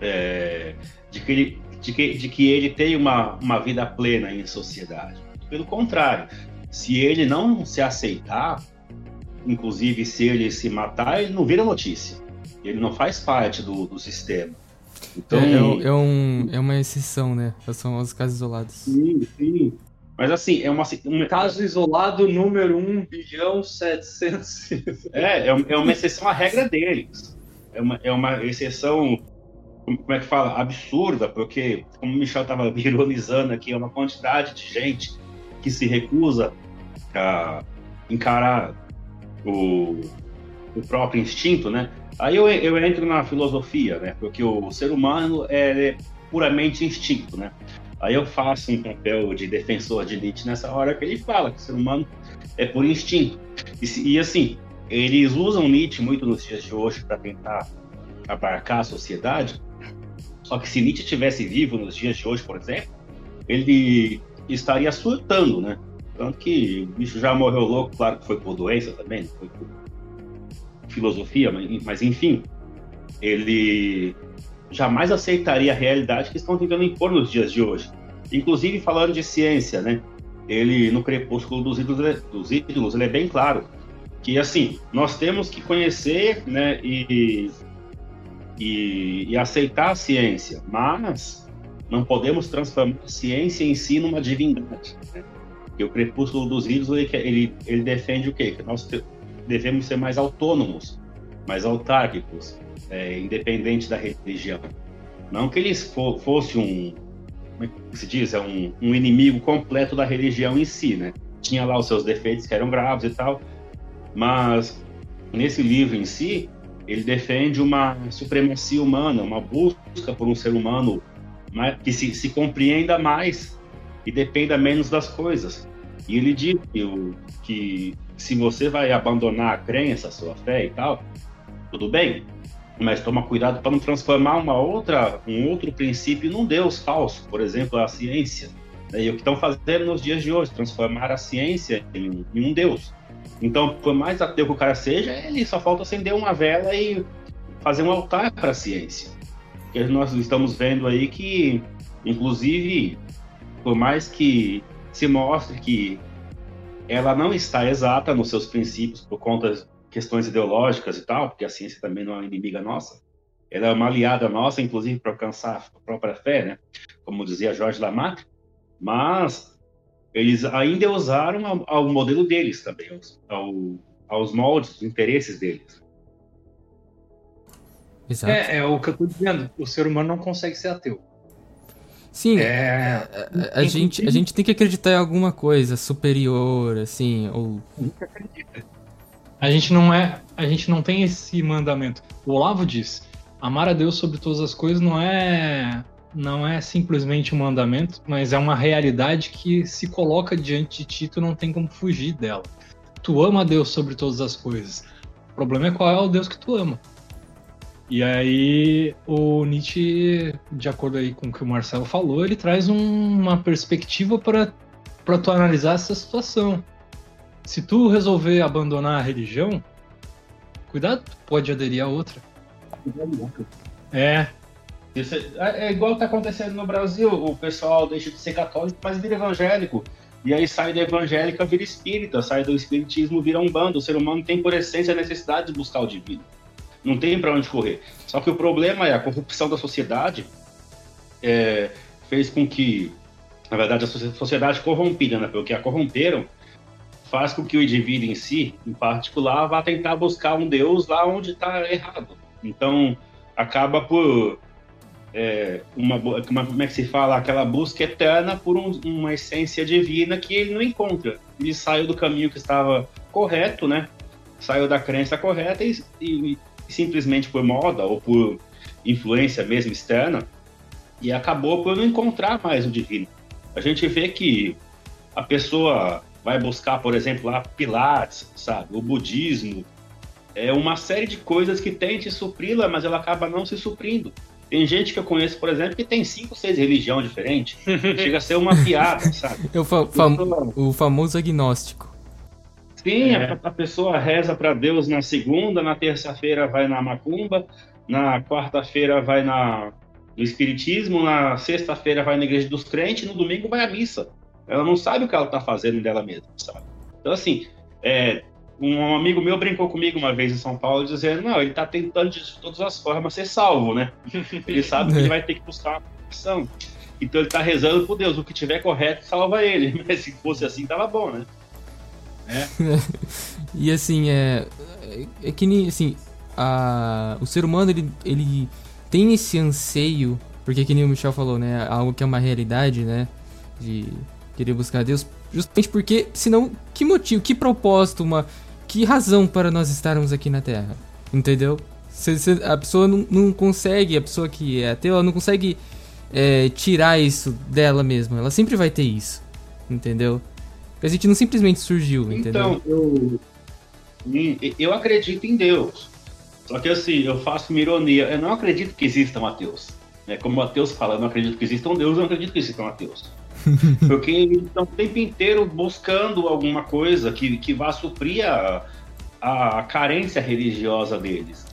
é, de, que ele, de, que, de que ele tenha uma, uma vida plena em sociedade. Pelo contrário, se ele não se aceitar, inclusive se ele se matar, ele não vira notícia. Ele não faz parte do, do sistema.
Então, é, é, é, um, é uma exceção, né? São os casos isolados.
Sim, sim. Mas assim, é uma. Um...
Caso isolado número 1 bilhão 700.
é, é uma exceção à regra deles. É uma, é uma exceção, como é que fala? Absurda, porque, como o Michel estava ironizando aqui, é uma quantidade de gente que se recusa a encarar o, o próprio instinto, né? Aí eu, eu entro na filosofia, né? Porque o ser humano é, puramente instinto, né? Aí eu faço um papel de defensor de Nietzsche nessa hora que ele fala que o ser humano é por instinto. E, e assim, eles usam Nietzsche muito nos dias de hoje para tentar abarcar a sociedade. Só que se Nietzsche estivesse vivo nos dias de hoje, por exemplo, ele estaria surtando, né? Tanto que o bicho já morreu louco, claro que foi por doença também, foi por filosofia, mas, mas enfim, ele jamais aceitaria a realidade que estão tentando impor nos dias de hoje. Inclusive falando de ciência, né? Ele no Crepúsculo dos Ídolos, dos ídolos ele é bem claro que assim nós temos que conhecer, né? E, e, e aceitar a ciência, mas não podemos transformar a ciência em si numa divindade. Né? E o Crepúsculo dos Ídolos ele, ele, ele defende o quê? Que nós devemos ser mais autônomos, mais autárquicos, é, independente da religião. Não que eles fo fosse um, como é se diz, é um, um, inimigo completo da religião em si, né? Tinha lá os seus defeitos que eram graves e tal, mas nesse livro em si, ele defende uma supremacia humana, uma busca por um ser humano que se, se compreenda mais e dependa menos das coisas. E ele diz que, que se você vai abandonar a crença, a sua fé e tal, tudo bem, mas toma cuidado para não transformar uma outra, um outro princípio num Deus falso, por exemplo, a ciência. Né? E o que estão fazendo nos dias de hoje, transformar a ciência em, em um Deus. Então, por mais ateu que o cara seja, ele só falta acender uma vela e fazer um altar para a ciência. Porque nós estamos vendo aí que, inclusive, por mais que se mostre que ela não está exata nos seus princípios por conta questões ideológicas e tal, porque a ciência também não é uma inimiga nossa. Ela é uma aliada nossa, inclusive, para alcançar a própria fé, né? Como dizia Jorge Lamarck. Mas eles ainda usaram ao, ao modelo deles também, ao, aos moldes, os interesses deles.
Exato. É, é o que eu estou dizendo. O ser humano não consegue ser ateu.
Sim, é... a, a, a, gente, a gente tem que acreditar em alguma coisa superior, assim, ou... Nunca acredita.
A gente não é, a gente não tem esse mandamento. O Olavo diz: amar a Deus sobre todas as coisas não é não é simplesmente um mandamento, mas é uma realidade que se coloca diante de ti, tu não tem como fugir dela. Tu ama a Deus sobre todas as coisas. O problema é qual é o Deus que tu ama. E aí o Nietzsche, de acordo aí com o que o Marcelo falou, ele traz um, uma perspectiva para tu analisar essa situação se tu resolver abandonar a religião, cuidado, pode aderir a outra.
É. Isso é, é igual está acontecendo no Brasil. O pessoal deixa de ser católico, mas vira evangélico. E aí sai da evangélica, vira espírita. Sai do espiritismo, vira um bando. O ser humano tem, por essência, a necessidade de buscar o divino. Não tem para onde correr. Só que o problema é a corrupção da sociedade é, fez com que, na verdade, a sociedade corrompida, né? Porque a corromperam faz com que o indivíduo em si, em particular, vá tentar buscar um Deus lá onde está errado. Então, acaba por é, uma, como é que se fala, aquela busca eterna por um, uma essência divina que ele não encontra. Ele saiu do caminho que estava correto, né? Saiu da crença correta e, e simplesmente por moda ou por influência mesmo externa e acabou por não encontrar mais o divino. A gente vê que a pessoa vai buscar, por exemplo, lá Pilates, sabe, o budismo, é uma série de coisas que tente supri-la, mas ela acaba não se suprindo. Tem gente que eu conheço, por exemplo, que tem cinco, seis religiões diferentes. Chega a ser uma piada, sabe?
É o, fa fam o famoso agnóstico.
Sim, é. a, a, pessoa reza para Deus na segunda, na terça-feira vai na macumba, na quarta-feira vai na, no espiritismo, na sexta-feira vai na igreja dos crentes, no domingo vai à missa. Ela não sabe o que ela está fazendo dela mesma, sabe? Então, assim, é, um amigo meu brincou comigo uma vez em São Paulo dizendo: não, ele está tentando de todas as formas ser salvo, né? Ele sabe que ele vai ter que buscar uma opção. Então ele está rezando por Deus, o que tiver correto salva ele. Mas se fosse assim, tava bom, né?
É. e assim, é, é que nem assim, a, o ser humano ele, ele tem esse anseio, porque que nem o Michel falou, né? Algo que é uma realidade, né? De querer buscar Deus, justamente porque, senão, que motivo, que propósito, uma que razão para nós estarmos aqui na Terra? Entendeu? A pessoa não, não, consegue, a pessoa que é ateu, ela não consegue é, tirar isso dela mesma. Ela sempre vai ter isso. Entendeu? Porque a gente não simplesmente surgiu, entendeu?
Então, eu, eu acredito em Deus. Só que assim, eu faço uma ironia. Eu não acredito que existam ateus. Né? Como Mateus fala, eu não acredito que existam Deus, eu não acredito que existam ateus. Porque eles estão o tempo inteiro buscando alguma coisa que, que vá suprir a, a carência religiosa deles.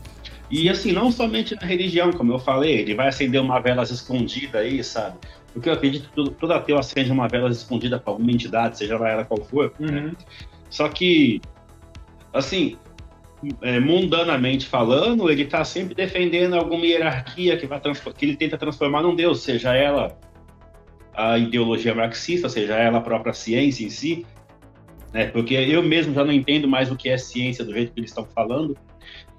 E assim, não somente na religião, como eu falei, ele vai acender uma vela escondida aí, sabe? Porque eu acredito que todo, todo ateu acende uma vela escondida para alguma entidade, seja lá ela qual for. Né? Uhum. Né? Só que, assim, é, mundanamente falando, ele está sempre defendendo alguma hierarquia que, vai que ele tenta transformar num Deus, seja ela a ideologia marxista, seja, ela a própria ciência em si, né? Porque eu mesmo já não entendo mais o que é ciência do jeito que eles estão falando,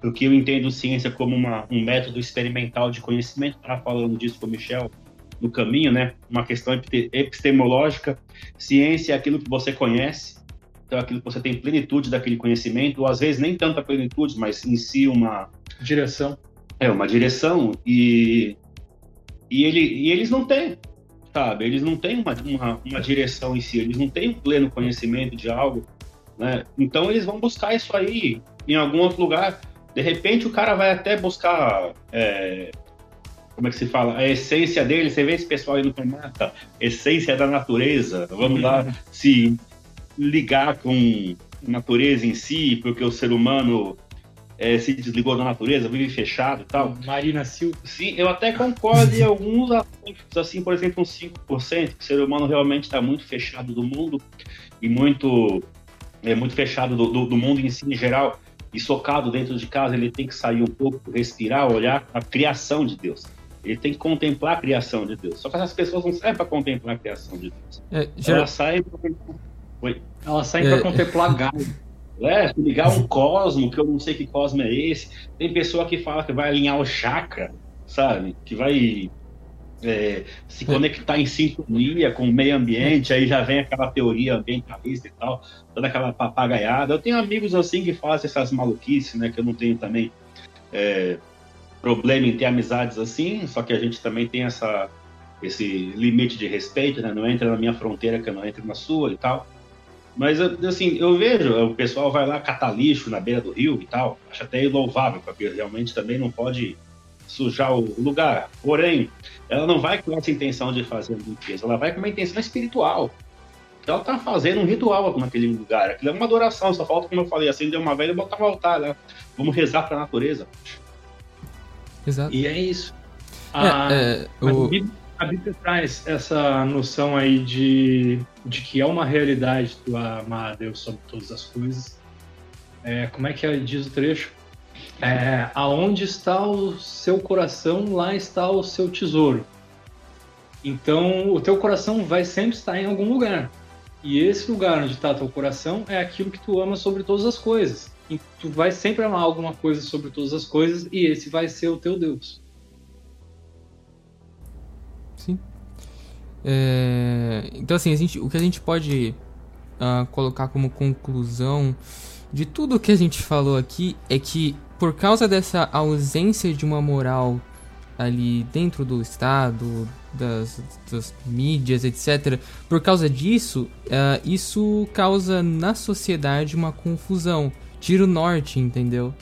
porque eu entendo ciência como uma, um método experimental de conhecimento, estava falando disso com o Michel no caminho, né? Uma questão epistemológica. Ciência é aquilo que você conhece, então é aquilo que você tem plenitude daquele conhecimento, ou às vezes nem tanta plenitude, mas em si uma
direção.
É uma direção e e, ele, e eles não têm sabe? Eles não têm uma, uma, uma, direção em si, eles não têm um pleno conhecimento de algo, né? Então eles vão buscar isso aí em algum outro lugar. De repente o cara vai até buscar, é, como é que se fala? A essência dele, você vê esse pessoal aí no planeta, essência da natureza, vamos lá se ligar com a natureza em si, porque o ser humano é, se desligou da natureza, vive fechado e tal.
Marina Silva.
Sim, eu até concordo em alguns aspectos, assim, por exemplo, uns 5%, que o ser humano realmente está muito fechado do mundo e muito, é, muito fechado do, do, do, mundo em si em geral e socado dentro de casa, ele tem que sair um pouco, respirar, olhar a criação de Deus. Ele tem que contemplar a criação de Deus. Só que essas pessoas não saem para contemplar a criação de Deus. É, já... Elas saem para...
Elas saem é... para contemplar Gaia
né? Ligar um cosmo, que eu não sei que cosmo é esse. Tem pessoa que fala que vai alinhar o chakra, sabe? Que vai é, se conectar em sintonia com o meio ambiente, aí já vem aquela teoria ambientalista e tal, toda aquela papagaiada. Eu tenho amigos assim que fazem essas maluquices, né? Que eu não tenho também é, problema em ter amizades assim, só que a gente também tem essa, esse limite de respeito, né? Não entra na minha fronteira que eu não entro na sua e tal. Mas, assim, eu vejo, o pessoal vai lá catar lixo na beira do rio e tal, acho até louvável, porque realmente também não pode sujar o lugar. Porém, ela não vai com essa intenção de fazer limpeza, ela vai com uma intenção espiritual. Ela está fazendo um ritual naquele lugar. Aquilo é uma adoração, só falta, como eu falei, acender uma velha e botar um altar, né? Vamos rezar para a natureza.
Exato. E é isso. É, ah, é, o... A Bíblia traz essa noção aí de, de que é uma realidade tu amar a Deus sobre todas as coisas. É, como é que diz o trecho? É, aonde está o seu coração, lá está o seu tesouro. Então, o teu coração vai sempre estar em algum lugar. E esse lugar onde está teu coração é aquilo que tu ama sobre todas as coisas. E tu vai sempre amar alguma coisa sobre todas as coisas e esse vai ser o teu Deus.
Sim. É, então, assim, gente, o que a gente pode uh, colocar como conclusão de tudo que a gente falou aqui é que, por causa dessa ausência de uma moral ali dentro do Estado, das, das mídias, etc., por causa disso, uh, isso causa na sociedade uma confusão. Tira o norte, entendeu?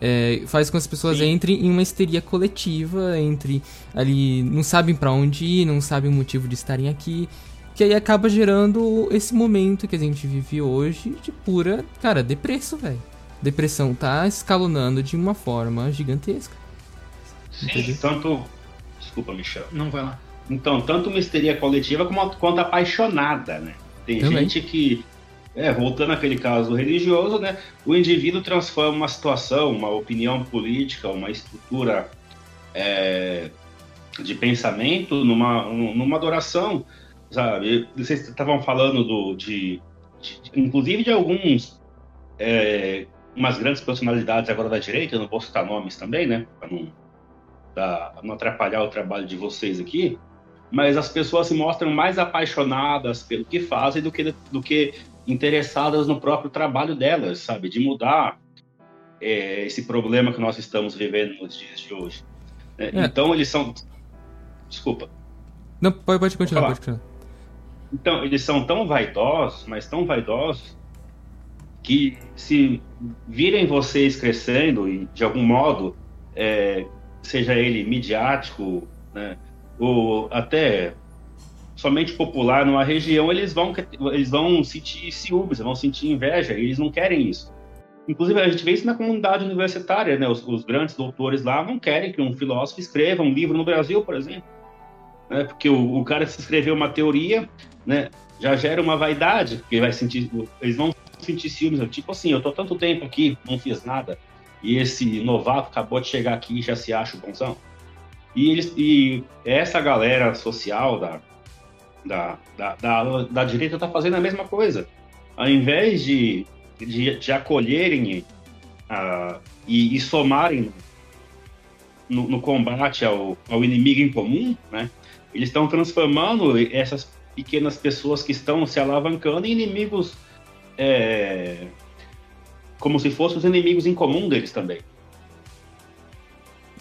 É, faz com que as pessoas Sim. entrem em uma histeria coletiva, entre ali, não sabem para onde ir, não sabem o motivo de estarem aqui, que aí acaba gerando esse momento que a gente vive hoje de pura, cara, depresso, velho. Depressão tá escalonando de uma forma gigantesca.
Sim, tanto. Desculpa, Michel.
Não vai lá.
Então, tanto uma histeria coletiva como, quanto apaixonada, né? Tem Também. gente que é, voltando àquele caso religioso, né, o indivíduo transforma uma situação, uma opinião política, uma estrutura é, de pensamento numa, numa adoração, sabe? Vocês estavam falando do, de, de, inclusive de alguns, é, umas grandes personalidades agora da direita, eu não vou citar nomes também, né, para não, não atrapalhar o trabalho de vocês aqui, mas as pessoas se mostram mais apaixonadas pelo que fazem do que, do que interessadas no próprio trabalho delas, sabe? De mudar é, esse problema que nós estamos vivendo nos dias de hoje. É, é. Então, eles são. Desculpa.
Não, pode, pode continuar, pode continuar.
Então, eles são tão vaidosos, mas tão vaidosos, que se virem vocês crescendo e, de algum modo, é, seja ele midiático, né, ou até somente popular numa região, eles vão, eles vão sentir ciúmes, vão sentir inveja, e eles não querem isso. Inclusive, a gente vê isso na comunidade universitária, né? Os, os grandes doutores lá não querem que um filósofo escreva um livro no Brasil, por exemplo. Né? Porque o, o cara se escreveu uma teoria, né? Já gera uma vaidade, porque vai sentir, eles vão sentir ciúmes. Tipo assim, eu tô tanto tempo aqui, não fiz nada, e esse novato acabou de chegar aqui e já se acha o bonzão. E, eles, e essa galera social da, da, da, da, da direita está fazendo a mesma coisa. Ao invés de, de, de acolherem uh, e, e, somarem no, no, combate ao, ao inimigo em comum, né, eles estão transformando essas pequenas pessoas que estão se alavancando em inimigos é, como se fossem os inimigos em comum deles também.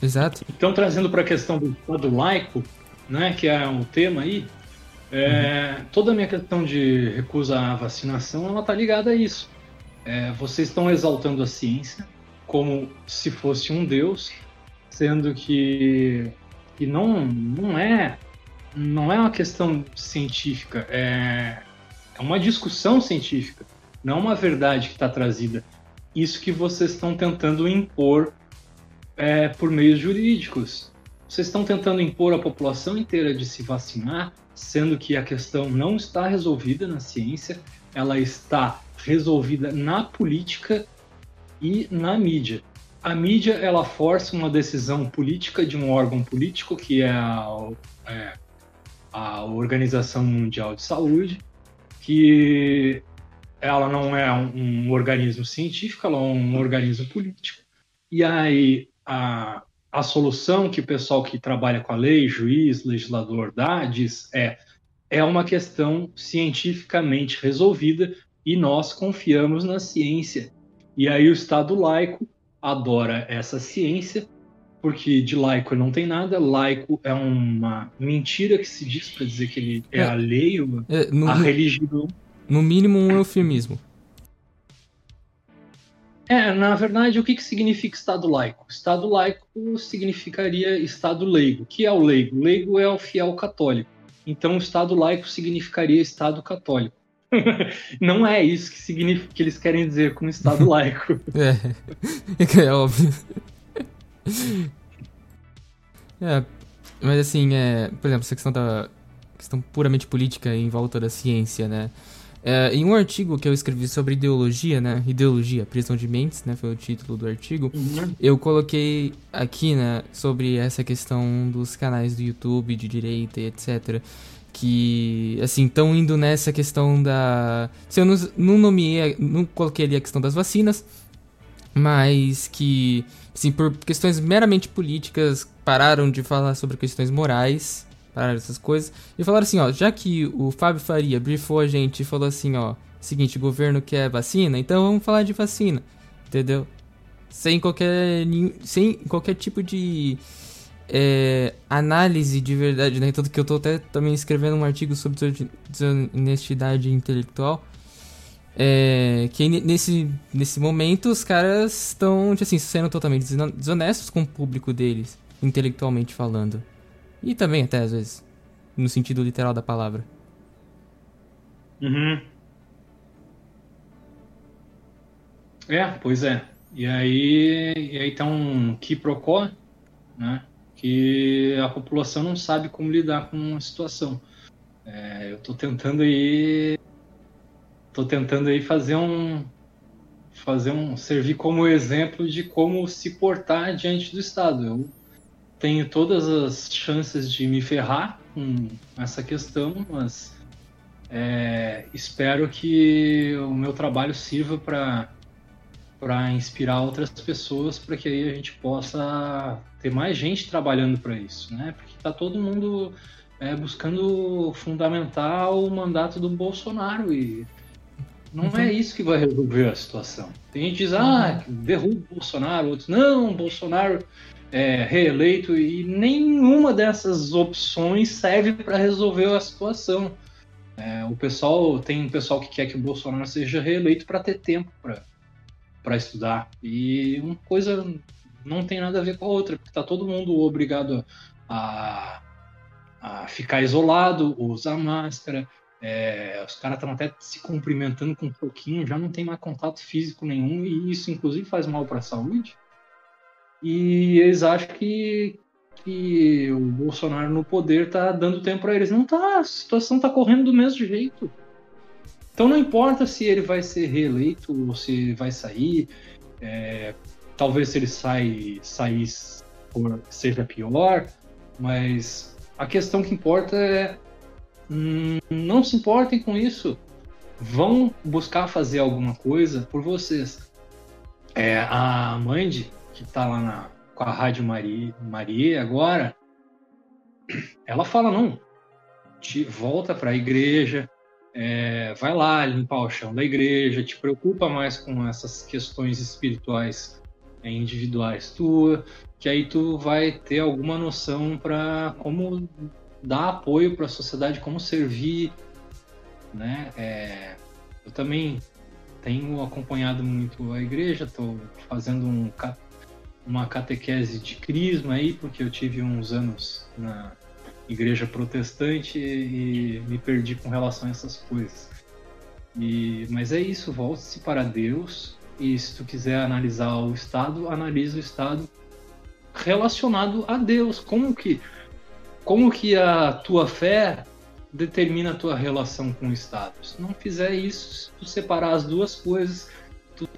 Exato. Então, trazendo para a questão do Estado laico, né, que é um tema aí, é. Toda a minha questão de recusa à vacinação, ela tá ligada a isso. É, vocês estão exaltando a ciência como se fosse um deus, sendo que, que não, não é não é uma questão científica, é, é uma discussão científica, não é uma verdade que está trazida. Isso que vocês estão tentando impor é, por meios jurídicos. Vocês estão tentando impor a população inteira de se vacinar sendo que a questão não está resolvida na ciência, ela está resolvida na política e na mídia. A mídia ela força uma decisão política de um órgão político que é a, é, a Organização Mundial de Saúde, que ela não é um, um, organismo científico, ela é um organismo político. E aí a, a solução que o pessoal que trabalha com a lei, juiz, legislador dá, diz é é uma questão cientificamente resolvida e nós confiamos na ciência. E aí o Estado laico adora essa ciência, porque de laico não tem nada, laico é uma mentira que se diz para dizer que ele é, é alheio é, no, à religião.
No mínimo um eufemismo.
É, na verdade, o que, que significa Estado laico? Estado laico significaria Estado leigo. O que é o leigo? Leigo é o fiel católico. Então, o Estado laico significaria Estado católico. Não é isso que, significa, que eles querem dizer com Estado laico.
é, é óbvio. É, mas assim, é, por exemplo, essa questão da questão puramente política em volta da ciência, né? É, em um artigo que eu escrevi sobre ideologia, né? Ideologia, prisão de mentes, né? Foi o título do artigo. Uhum. Eu coloquei aqui, né? Sobre essa questão dos canais do YouTube de direita e etc. Que, assim, estão indo nessa questão da... Se eu não, não nomeei, não coloquei ali a questão das vacinas, mas que, assim, por questões meramente políticas, pararam de falar sobre questões morais pararam essas coisas. E falaram assim, ó, já que o Fábio Faria brifou a gente e falou assim, ó, seguinte, o governo quer vacina, então vamos falar de vacina, entendeu? Sem qualquer, sem qualquer tipo de é, análise de verdade, né? Tanto que eu tô até também escrevendo um artigo sobre desonestidade intelectual. É, que nesse, nesse momento os caras estão assim, sendo totalmente desonestos com o público deles, intelectualmente falando. E também até às vezes, no sentido literal da palavra.
Uhum. É, pois é. E aí, e aí tá um quiprocó, né? Que a população não sabe como lidar com a situação. É, eu tô tentando aí, tô tentando aí fazer um, fazer um, servir como exemplo de como se portar diante do Estado. Eu tenho todas as chances de me ferrar com essa questão, mas é, espero que o meu trabalho sirva para para inspirar outras pessoas para que aí a gente possa ter mais gente trabalhando para isso, né? Porque está todo mundo é, buscando fundamentar o mandato do Bolsonaro e não uhum. é isso que vai resolver a situação. Tem gente que diz, ah, uhum. derruba o Bolsonaro, outros, não, Bolsonaro é, reeleito e nenhuma dessas opções serve para resolver a situação. É, o pessoal tem um pessoal que quer que o Bolsonaro seja reeleito para ter tempo para estudar e uma coisa não tem nada a ver com a outra, porque está todo mundo obrigado a, a ficar isolado, usar máscara. É, os caras estão até se cumprimentando com um pouquinho, já não tem mais contato físico nenhum e isso inclusive faz mal para a saúde. E eles acham que, que o Bolsonaro no poder tá dando tempo para eles. Não tá, a situação tá correndo do mesmo jeito. Então não importa se ele vai ser reeleito ou se vai sair. É, talvez se ele sai, sair seja pior, mas a questão que importa é hum, não se importem com isso. Vão buscar fazer alguma coisa por vocês. É, a Mandy, que está lá na, com a Rádio Maria, Maria agora, ela fala, não, te volta para a igreja, é, vai lá limpar o chão da igreja, te preocupa mais com essas questões espirituais é, individuais tua, que aí tu vai ter alguma noção para como dar apoio para a sociedade, como servir, né? É, eu também tenho acompanhado muito a igreja, estou fazendo um uma catequese de crisma aí, porque eu tive uns anos na igreja protestante e me perdi com relação a essas coisas. E, mas é isso, volte-se para Deus e se tu quiser analisar o Estado, analisa o Estado relacionado a Deus. Como que, como que a tua fé determina a tua relação com o Estado? Se não fizer isso, se tu separar as duas coisas, tu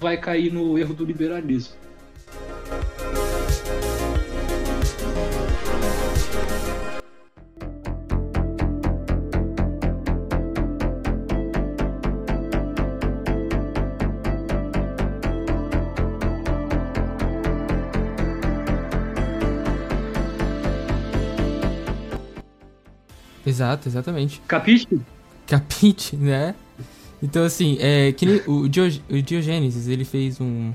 vai cair no erro do liberalismo.
Exato, exatamente.
Capite?
Capite, né? Então, assim, é, que o, Diog o Diogênesis, ele fez um,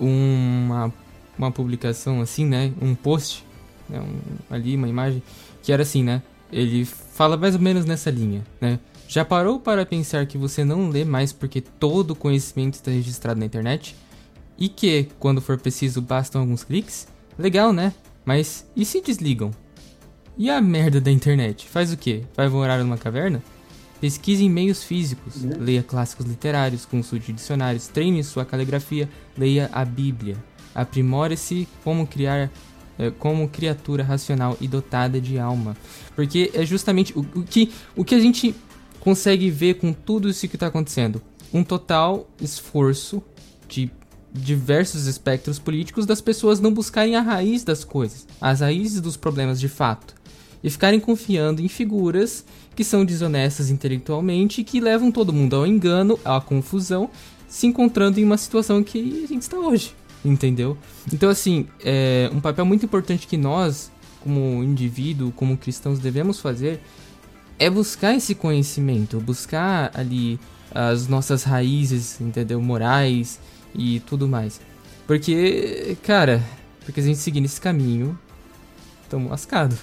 uma, uma publicação assim, né? Um post, né? um, ali, uma imagem, que era assim, né? Ele fala mais ou menos nessa linha, né? Já parou para pensar que você não lê mais porque todo o conhecimento está registrado na internet? E que, quando for preciso, bastam alguns cliques? Legal, né? Mas e se desligam? E a merda da internet? Faz o quê? Vai morar numa caverna? Pesquise em meios físicos, uhum. leia clássicos literários, consulte dicionários, treine sua caligrafia, leia a Bíblia. Aprimore-se como criar é, como criatura racional e dotada de alma. Porque é justamente o, o, que, o que a gente consegue ver com tudo isso que está acontecendo. Um total esforço de diversos espectros políticos das pessoas não buscarem a raiz das coisas, as raízes dos problemas de fato e ficarem confiando em figuras que são desonestas intelectualmente e que levam todo mundo ao engano, à confusão, se encontrando em uma situação que a gente está hoje, entendeu? Então, assim, é um papel muito importante que nós, como indivíduo, como cristãos, devemos fazer é buscar esse conhecimento, buscar ali as nossas raízes, entendeu? Morais e tudo mais. Porque, cara, porque a gente seguir nesse caminho, estamos lascados,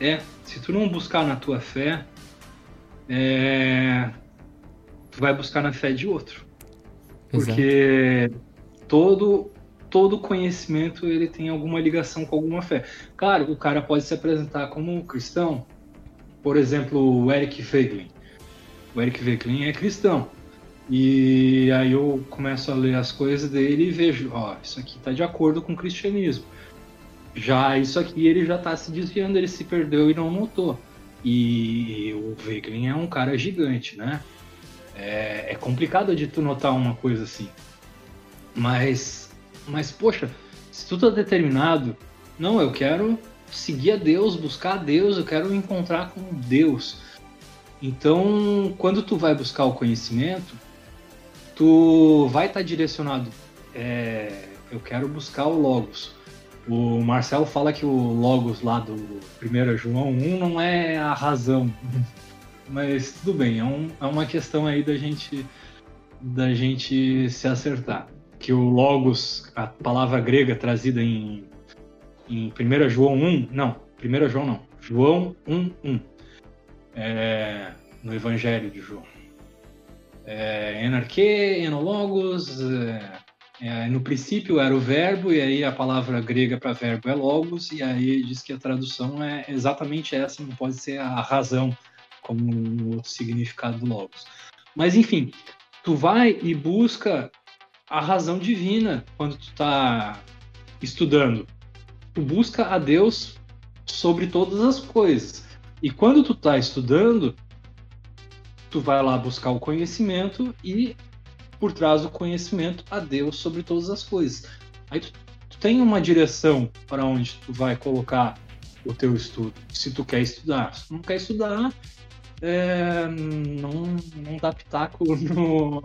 É, se tu não buscar na tua fé, é... tu vai buscar na fé de outro. Porque Exato. todo todo conhecimento ele tem alguma ligação com alguma fé. Claro, o cara pode se apresentar como cristão, por exemplo, o Eric Feiglin. O Eric Feiglin é cristão. E aí eu começo a ler as coisas dele e vejo, ó, isso aqui está de acordo com o cristianismo. Já isso aqui ele já está se desviando, ele se perdeu e não notou. E o Feiglin é um cara gigante, né? É, é complicado de tu notar uma coisa assim. Mas mas, poxa, se tu tá determinado, não, eu quero seguir a Deus, buscar a Deus, eu quero encontrar com Deus. Então, quando tu vai buscar o conhecimento, tu vai estar tá direcionado. É, eu quero buscar o Logos. O Marcelo fala que o Logos lá do 1 João 1 não é a razão. Mas tudo bem, é, um, é uma questão aí da gente, da gente se acertar que o Logos, a palavra grega trazida em, em 1 João 1, não, 1 João não, João 1, 1, é, no Evangelho de João. É, enarque, enologos, é, é, no princípio era o verbo, e aí a palavra grega para verbo é logos, e aí diz que a tradução é exatamente essa, não pode ser a razão como um outro significado do logos. Mas enfim, tu vai e busca a razão divina quando tu está estudando. Tu busca a Deus sobre todas as coisas. E quando tu está estudando, tu vai lá buscar o conhecimento e por trás do conhecimento a Deus sobre todas as coisas. Aí tu, tu tem uma direção para onde tu vai colocar o teu estudo. Se tu quer estudar, se tu não quer estudar, é, não, não dá pitaco no,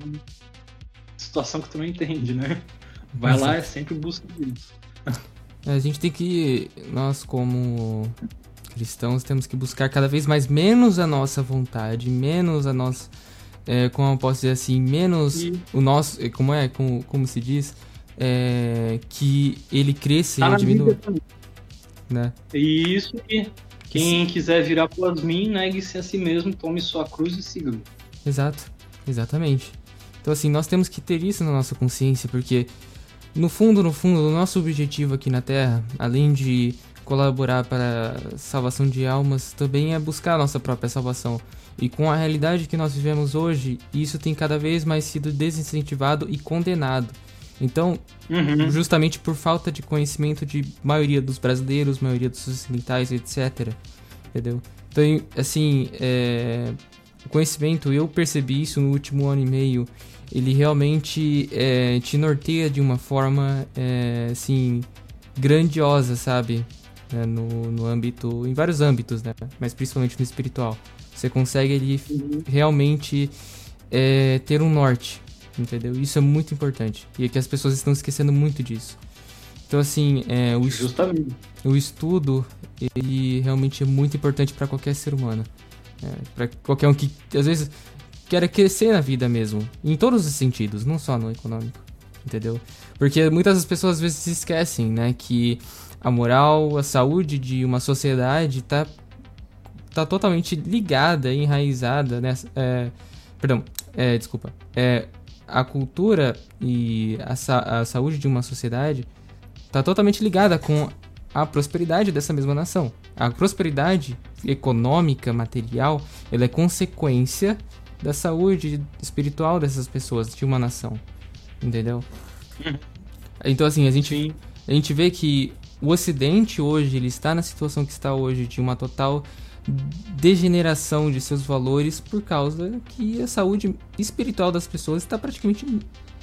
situação que tu não entende, né? Vai lá, é sempre busca disso.
É, a gente tem que, nós como cristãos, temos que buscar cada vez mais menos a nossa vontade, menos a nossa, é, como eu posso dizer assim, menos e... o nosso, é, como é, como, como se diz, é, que ele cresça tá e diminua.
Né? E isso que quem Sim. quiser virar após mim, negue-se a si mesmo, tome sua cruz e siga-me.
Exato, exatamente. Então, assim, nós temos que ter isso na nossa consciência, porque no fundo, no fundo, o nosso objetivo aqui na Terra, além de colaborar para a salvação de almas, também é buscar a nossa própria salvação. E com a realidade que nós vivemos hoje, isso tem cada vez mais sido desincentivado e condenado. Então, uhum. justamente por falta de conhecimento de maioria dos brasileiros, maioria dos ocidentais, etc. Entendeu? Então, assim, é, o conhecimento, eu percebi isso no último ano e meio, ele realmente é, te norteia de uma forma, é, assim, grandiosa, sabe? É, no, no âmbito, em vários âmbitos, né? Mas principalmente no espiritual. Você consegue ali uhum. realmente é, ter um norte, entendeu? Isso é muito importante. E é que as pessoas estão esquecendo muito disso. Então, assim, é, o, o estudo, ele realmente é muito importante para qualquer ser humano. É, para qualquer um que, às vezes, quer crescer na vida mesmo. Em todos os sentidos, não só no econômico. Entendeu? Porque muitas pessoas às vezes esquecem, né? Que a moral, a saúde de uma sociedade tá, tá totalmente ligada, enraizada nessa. É, perdão, é, desculpa. É, a cultura e a, a saúde de uma sociedade tá totalmente ligada com a prosperidade dessa mesma nação. A prosperidade econômica, material, ela é consequência da saúde espiritual dessas pessoas, de uma nação. Entendeu? Então, assim, a gente, a gente vê que o Ocidente hoje, ele está na situação que está hoje, de uma total degeneração de seus valores por causa que a saúde espiritual das pessoas está praticamente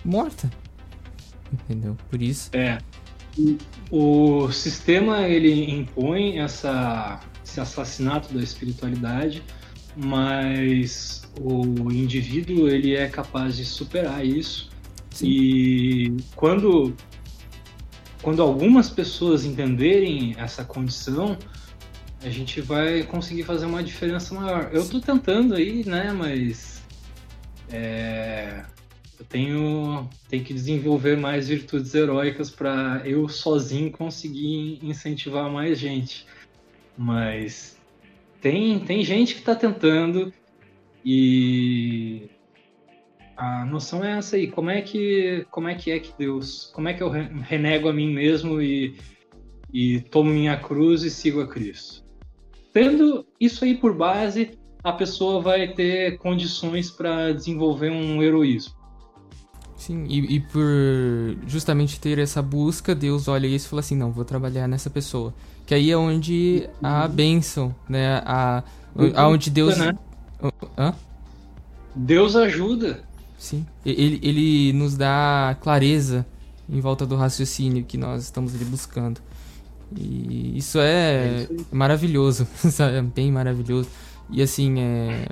morta. Entendeu? Por isso.
É. O sistema ele impõe essa, esse assassinato da espiritualidade, mas o indivíduo ele é capaz de superar isso. Sim. E quando quando algumas pessoas entenderem essa condição, a gente vai conseguir fazer uma diferença maior. Eu estou tentando aí, né, mas é, eu tenho, tenho que desenvolver mais virtudes heróicas para eu sozinho conseguir incentivar mais gente. Mas tem, tem gente que está tentando e a noção é essa aí. Como é que como é que é que Deus, como é que eu renego a mim mesmo e e tomo minha cruz e sigo a Cristo? Tendo isso aí por base, a pessoa vai ter condições para desenvolver um heroísmo.
Sim, e, e, por justamente ter essa busca, Deus olha isso e fala assim, não, vou trabalhar nessa pessoa. Que aí é onde a bênção, né? A, aonde Deus. Né?
Hã? Deus ajuda.
Sim. Ele, ele nos dá clareza em volta do raciocínio que nós estamos ali buscando. E isso é, é isso maravilhoso, sabe? É bem maravilhoso. E assim, é...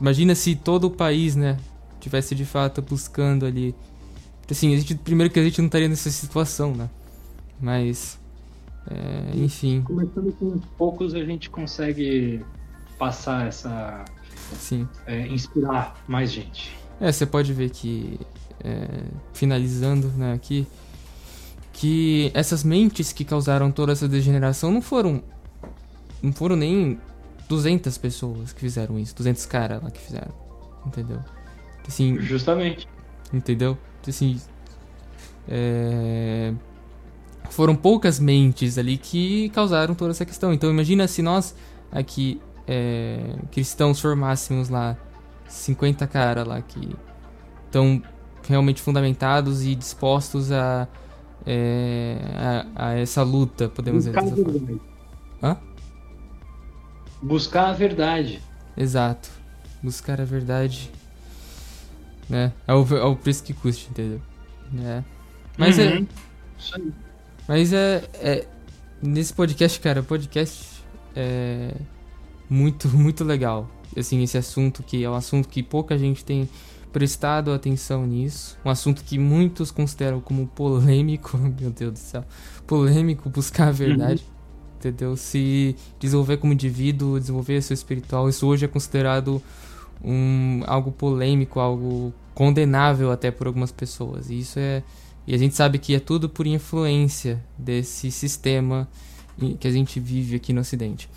imagina se todo o país, né, tivesse de fato buscando ali. Assim, a gente, primeiro que a gente não estaria nessa situação, né? Mas. É, enfim.
Começando com poucos, a gente consegue passar essa.
Sim.
É, inspirar mais gente.
É, você pode ver que. É, finalizando né, aqui. Que essas mentes que causaram toda essa degeneração não foram. Não foram nem 200 pessoas que fizeram isso. 200 caras lá que fizeram. Entendeu? Assim,
Justamente.
Entendeu? Assim, é... Foram poucas mentes ali que causaram toda essa questão. Então imagina se nós aqui, é... cristãos, formássemos lá 50 caras lá que estão realmente fundamentados e dispostos a, é... a, a, essa luta, podemos
Buscar dizer. Buscar a verdade. Hã? Buscar a verdade.
Exato. Buscar a verdade né? É o, é o preço que custa, entendeu? É. Mas é- uhum. é. Mas é, é. Nesse podcast, cara, podcast é muito, muito legal. Assim, esse assunto que é um assunto que pouca gente tem prestado atenção nisso. Um assunto que muitos consideram como polêmico, meu Deus do céu. Polêmico buscar a verdade. Uhum. Entendeu? Se desenvolver como indivíduo, desenvolver seu espiritual, isso hoje é considerado um, algo polêmico, algo condenável até por algumas pessoas. E isso é e a gente sabe que é tudo por influência desse sistema que a gente vive aqui no Ocidente.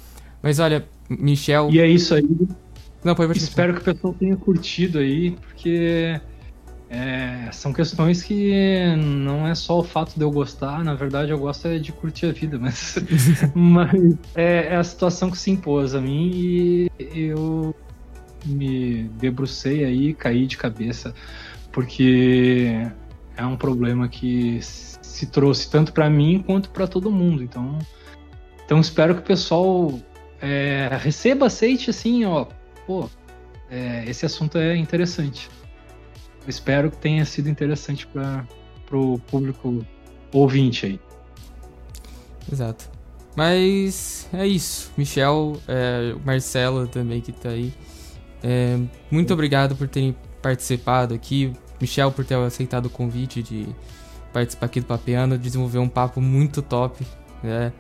Mas olha, Michel.
E é isso aí. Não, pode Espero que o pessoal tenha curtido aí, porque é, são questões que não é só o fato de eu gostar, na verdade eu gosto é de curtir a vida, mas, mas é, é, a situação que se impôs a mim e eu me debrucei aí, caí de cabeça, porque é um problema que se trouxe tanto para mim quanto para todo mundo. Então, então espero que o pessoal é, receba, aceite assim, ó, pô, é, esse assunto é interessante. Eu espero que tenha sido interessante para o público ouvinte aí.
Exato. Mas é isso. Michel, é, também que tá aí. É, muito obrigado por terem participado aqui. Michel, por ter aceitado o convite de participar aqui do Papeano, desenvolver um papo muito top, né?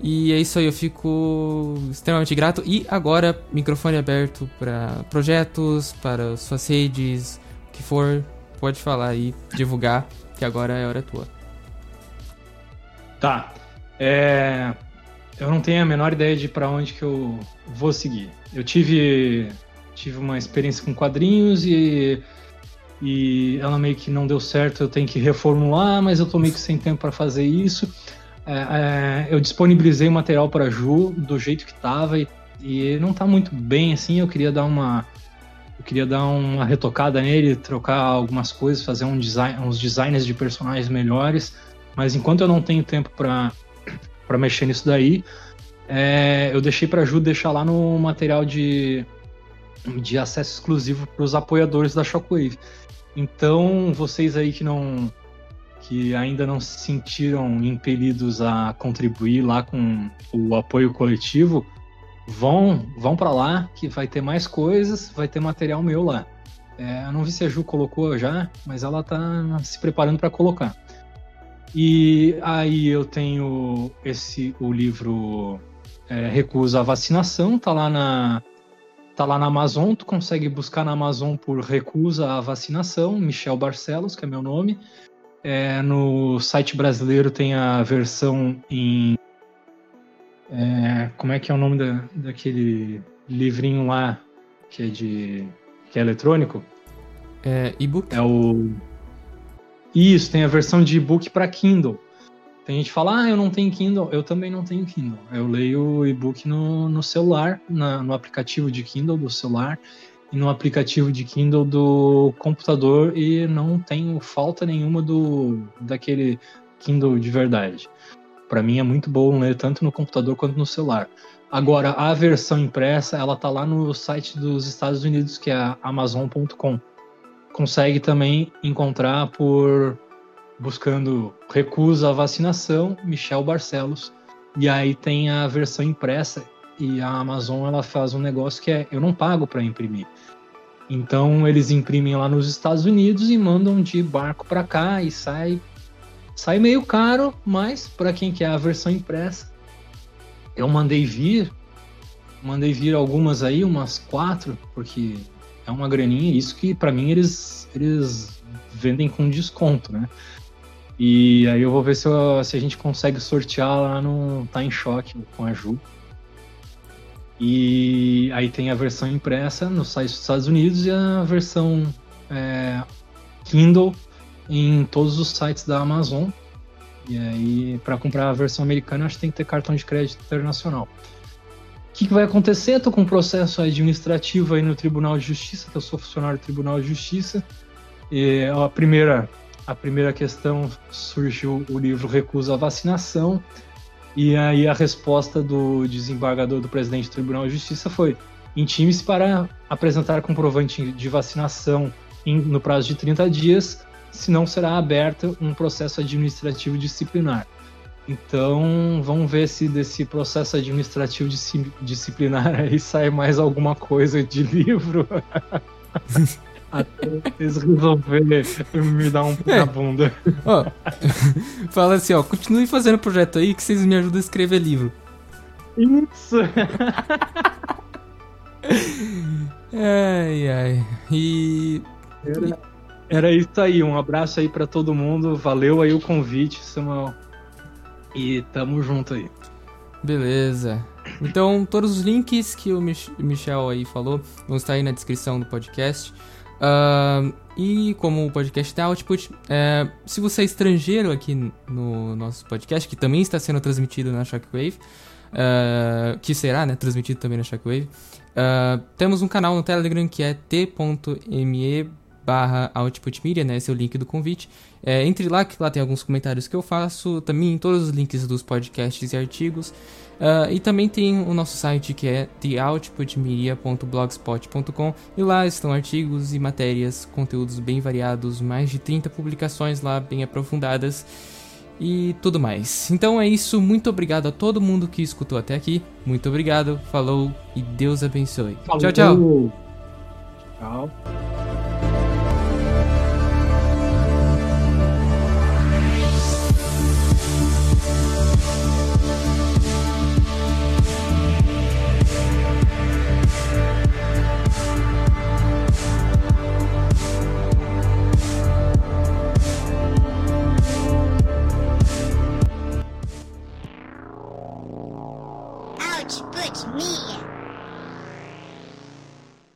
E é isso aí, eu fico extremamente grato. E agora, microfone aberto para projetos, para suas redes, o que for, pode falar aí, divulgar, que agora é a hora tua.
Tá. É... Eu não tenho a menor ideia de para onde que eu vou seguir. Eu tive tive uma experiência com quadrinhos e e ela meio que não deu certo, eu tenho que reformular, mas eu tô meio que sem tempo para fazer isso. É, é, eu disponibilizei o material para Ju do jeito que tava e, e não tá muito bem assim. Eu queria dar uma eu queria dar uma retocada nele, trocar algumas coisas, fazer um design, uns designs de personagens melhores. Mas enquanto eu não tenho tempo para para mexer nisso daí, é, eu deixei para Ju deixar lá no material de de acesso exclusivo para os apoiadores da Shockwave. Então, vocês aí que não que ainda não se sentiram impelidos a contribuir lá com o apoio coletivo, vão vão para lá que vai ter mais coisas, vai ter material meu lá. É, eu não vi se a Ju colocou já, mas ela tá se preparando para colocar. E aí eu tenho esse o livro é, Recusa a Vacinação, tá lá na tá lá na Amazon, tu consegue buscar na Amazon por Recusa a Vacinação, Michel Barcelos, que é meu nome. É, no site brasileiro tem a versão em é, como é que é o nome da, daquele livrinho lá que é de que é eletrônico?
É e-book.
É o isso, tem a versão de e-book para Kindle. Tem gente que fala, ah, eu não tenho Kindle. Eu também não tenho Kindle. Eu leio e-book no, no celular, na, no aplicativo de Kindle do celular no aplicativo de Kindle do computador e não tenho falta nenhuma do daquele Kindle de verdade. Para mim é muito bom ler tanto no computador quanto no celular. Agora, a versão impressa, ela tá lá no site dos Estados Unidos, que é amazon.com consegue também encontrar por buscando recusa à vacinação, Michel Barcelos. E aí tem a versão impressa e a Amazon ela faz um negócio que é eu não pago para imprimir. Então eles imprimem lá nos Estados Unidos e mandam de barco para cá e sai sai meio caro, mas para quem quer a versão impressa, eu mandei vir, mandei vir algumas aí, umas quatro, porque é uma graninha, isso que para mim eles, eles vendem com desconto, né? E aí eu vou ver se, eu, se a gente consegue sortear lá no Tá em Choque com a Ju. E aí tem a versão impressa no site dos Estados Unidos e a versão é, Kindle em todos os sites da Amazon. E aí, para comprar a versão americana, acho que tem que ter cartão de crédito internacional que, que vai acontecer? Estou com um processo administrativo aí no Tribunal de Justiça, que eu sou funcionário do Tribunal de Justiça. E a primeira, a primeira questão surgiu o livro Recusa a Vacinação. E aí a resposta do desembargador do presidente do Tribunal de Justiça foi: intime-se para apresentar comprovante de vacinação em, no prazo de 30 dias, senão será aberto um processo administrativo disciplinar. Então, vamos ver se desse processo administrativo disciplinar aí sai mais alguma coisa de livro. Até eles resolverem me dar um pé é. na bunda.
Ó, fala assim, ó, continue fazendo projeto aí que vocês me ajudam a escrever livro.
Isso!
ai, ai. E...
Era, era isso aí, um abraço aí para todo mundo, valeu aí o convite, Samuel. E tamo junto aí.
Beleza. Então, todos os links que o Mich Michel aí falou vão estar aí na descrição do podcast. Uh, e como o podcast tem output, é, se você é estrangeiro aqui no nosso podcast, que também está sendo transmitido na Shockwave, uh, que será né, transmitido também na Shockwave, uh, temos um canal no Telegram que é t.me barra Output Media, né? Esse é o link do convite. É, entre lá, que lá tem alguns comentários que eu faço, também todos os links dos podcasts e artigos. Uh, e também tem o nosso site que é theoutputmedia.blogspot.com e lá estão artigos e matérias, conteúdos bem variados, mais de 30 publicações lá bem aprofundadas e tudo mais. Então é isso, muito obrigado a todo mundo que escutou até aqui. Muito obrigado, falou e Deus abençoe. Falou. Tchau, tchau. Tchau.
Put me.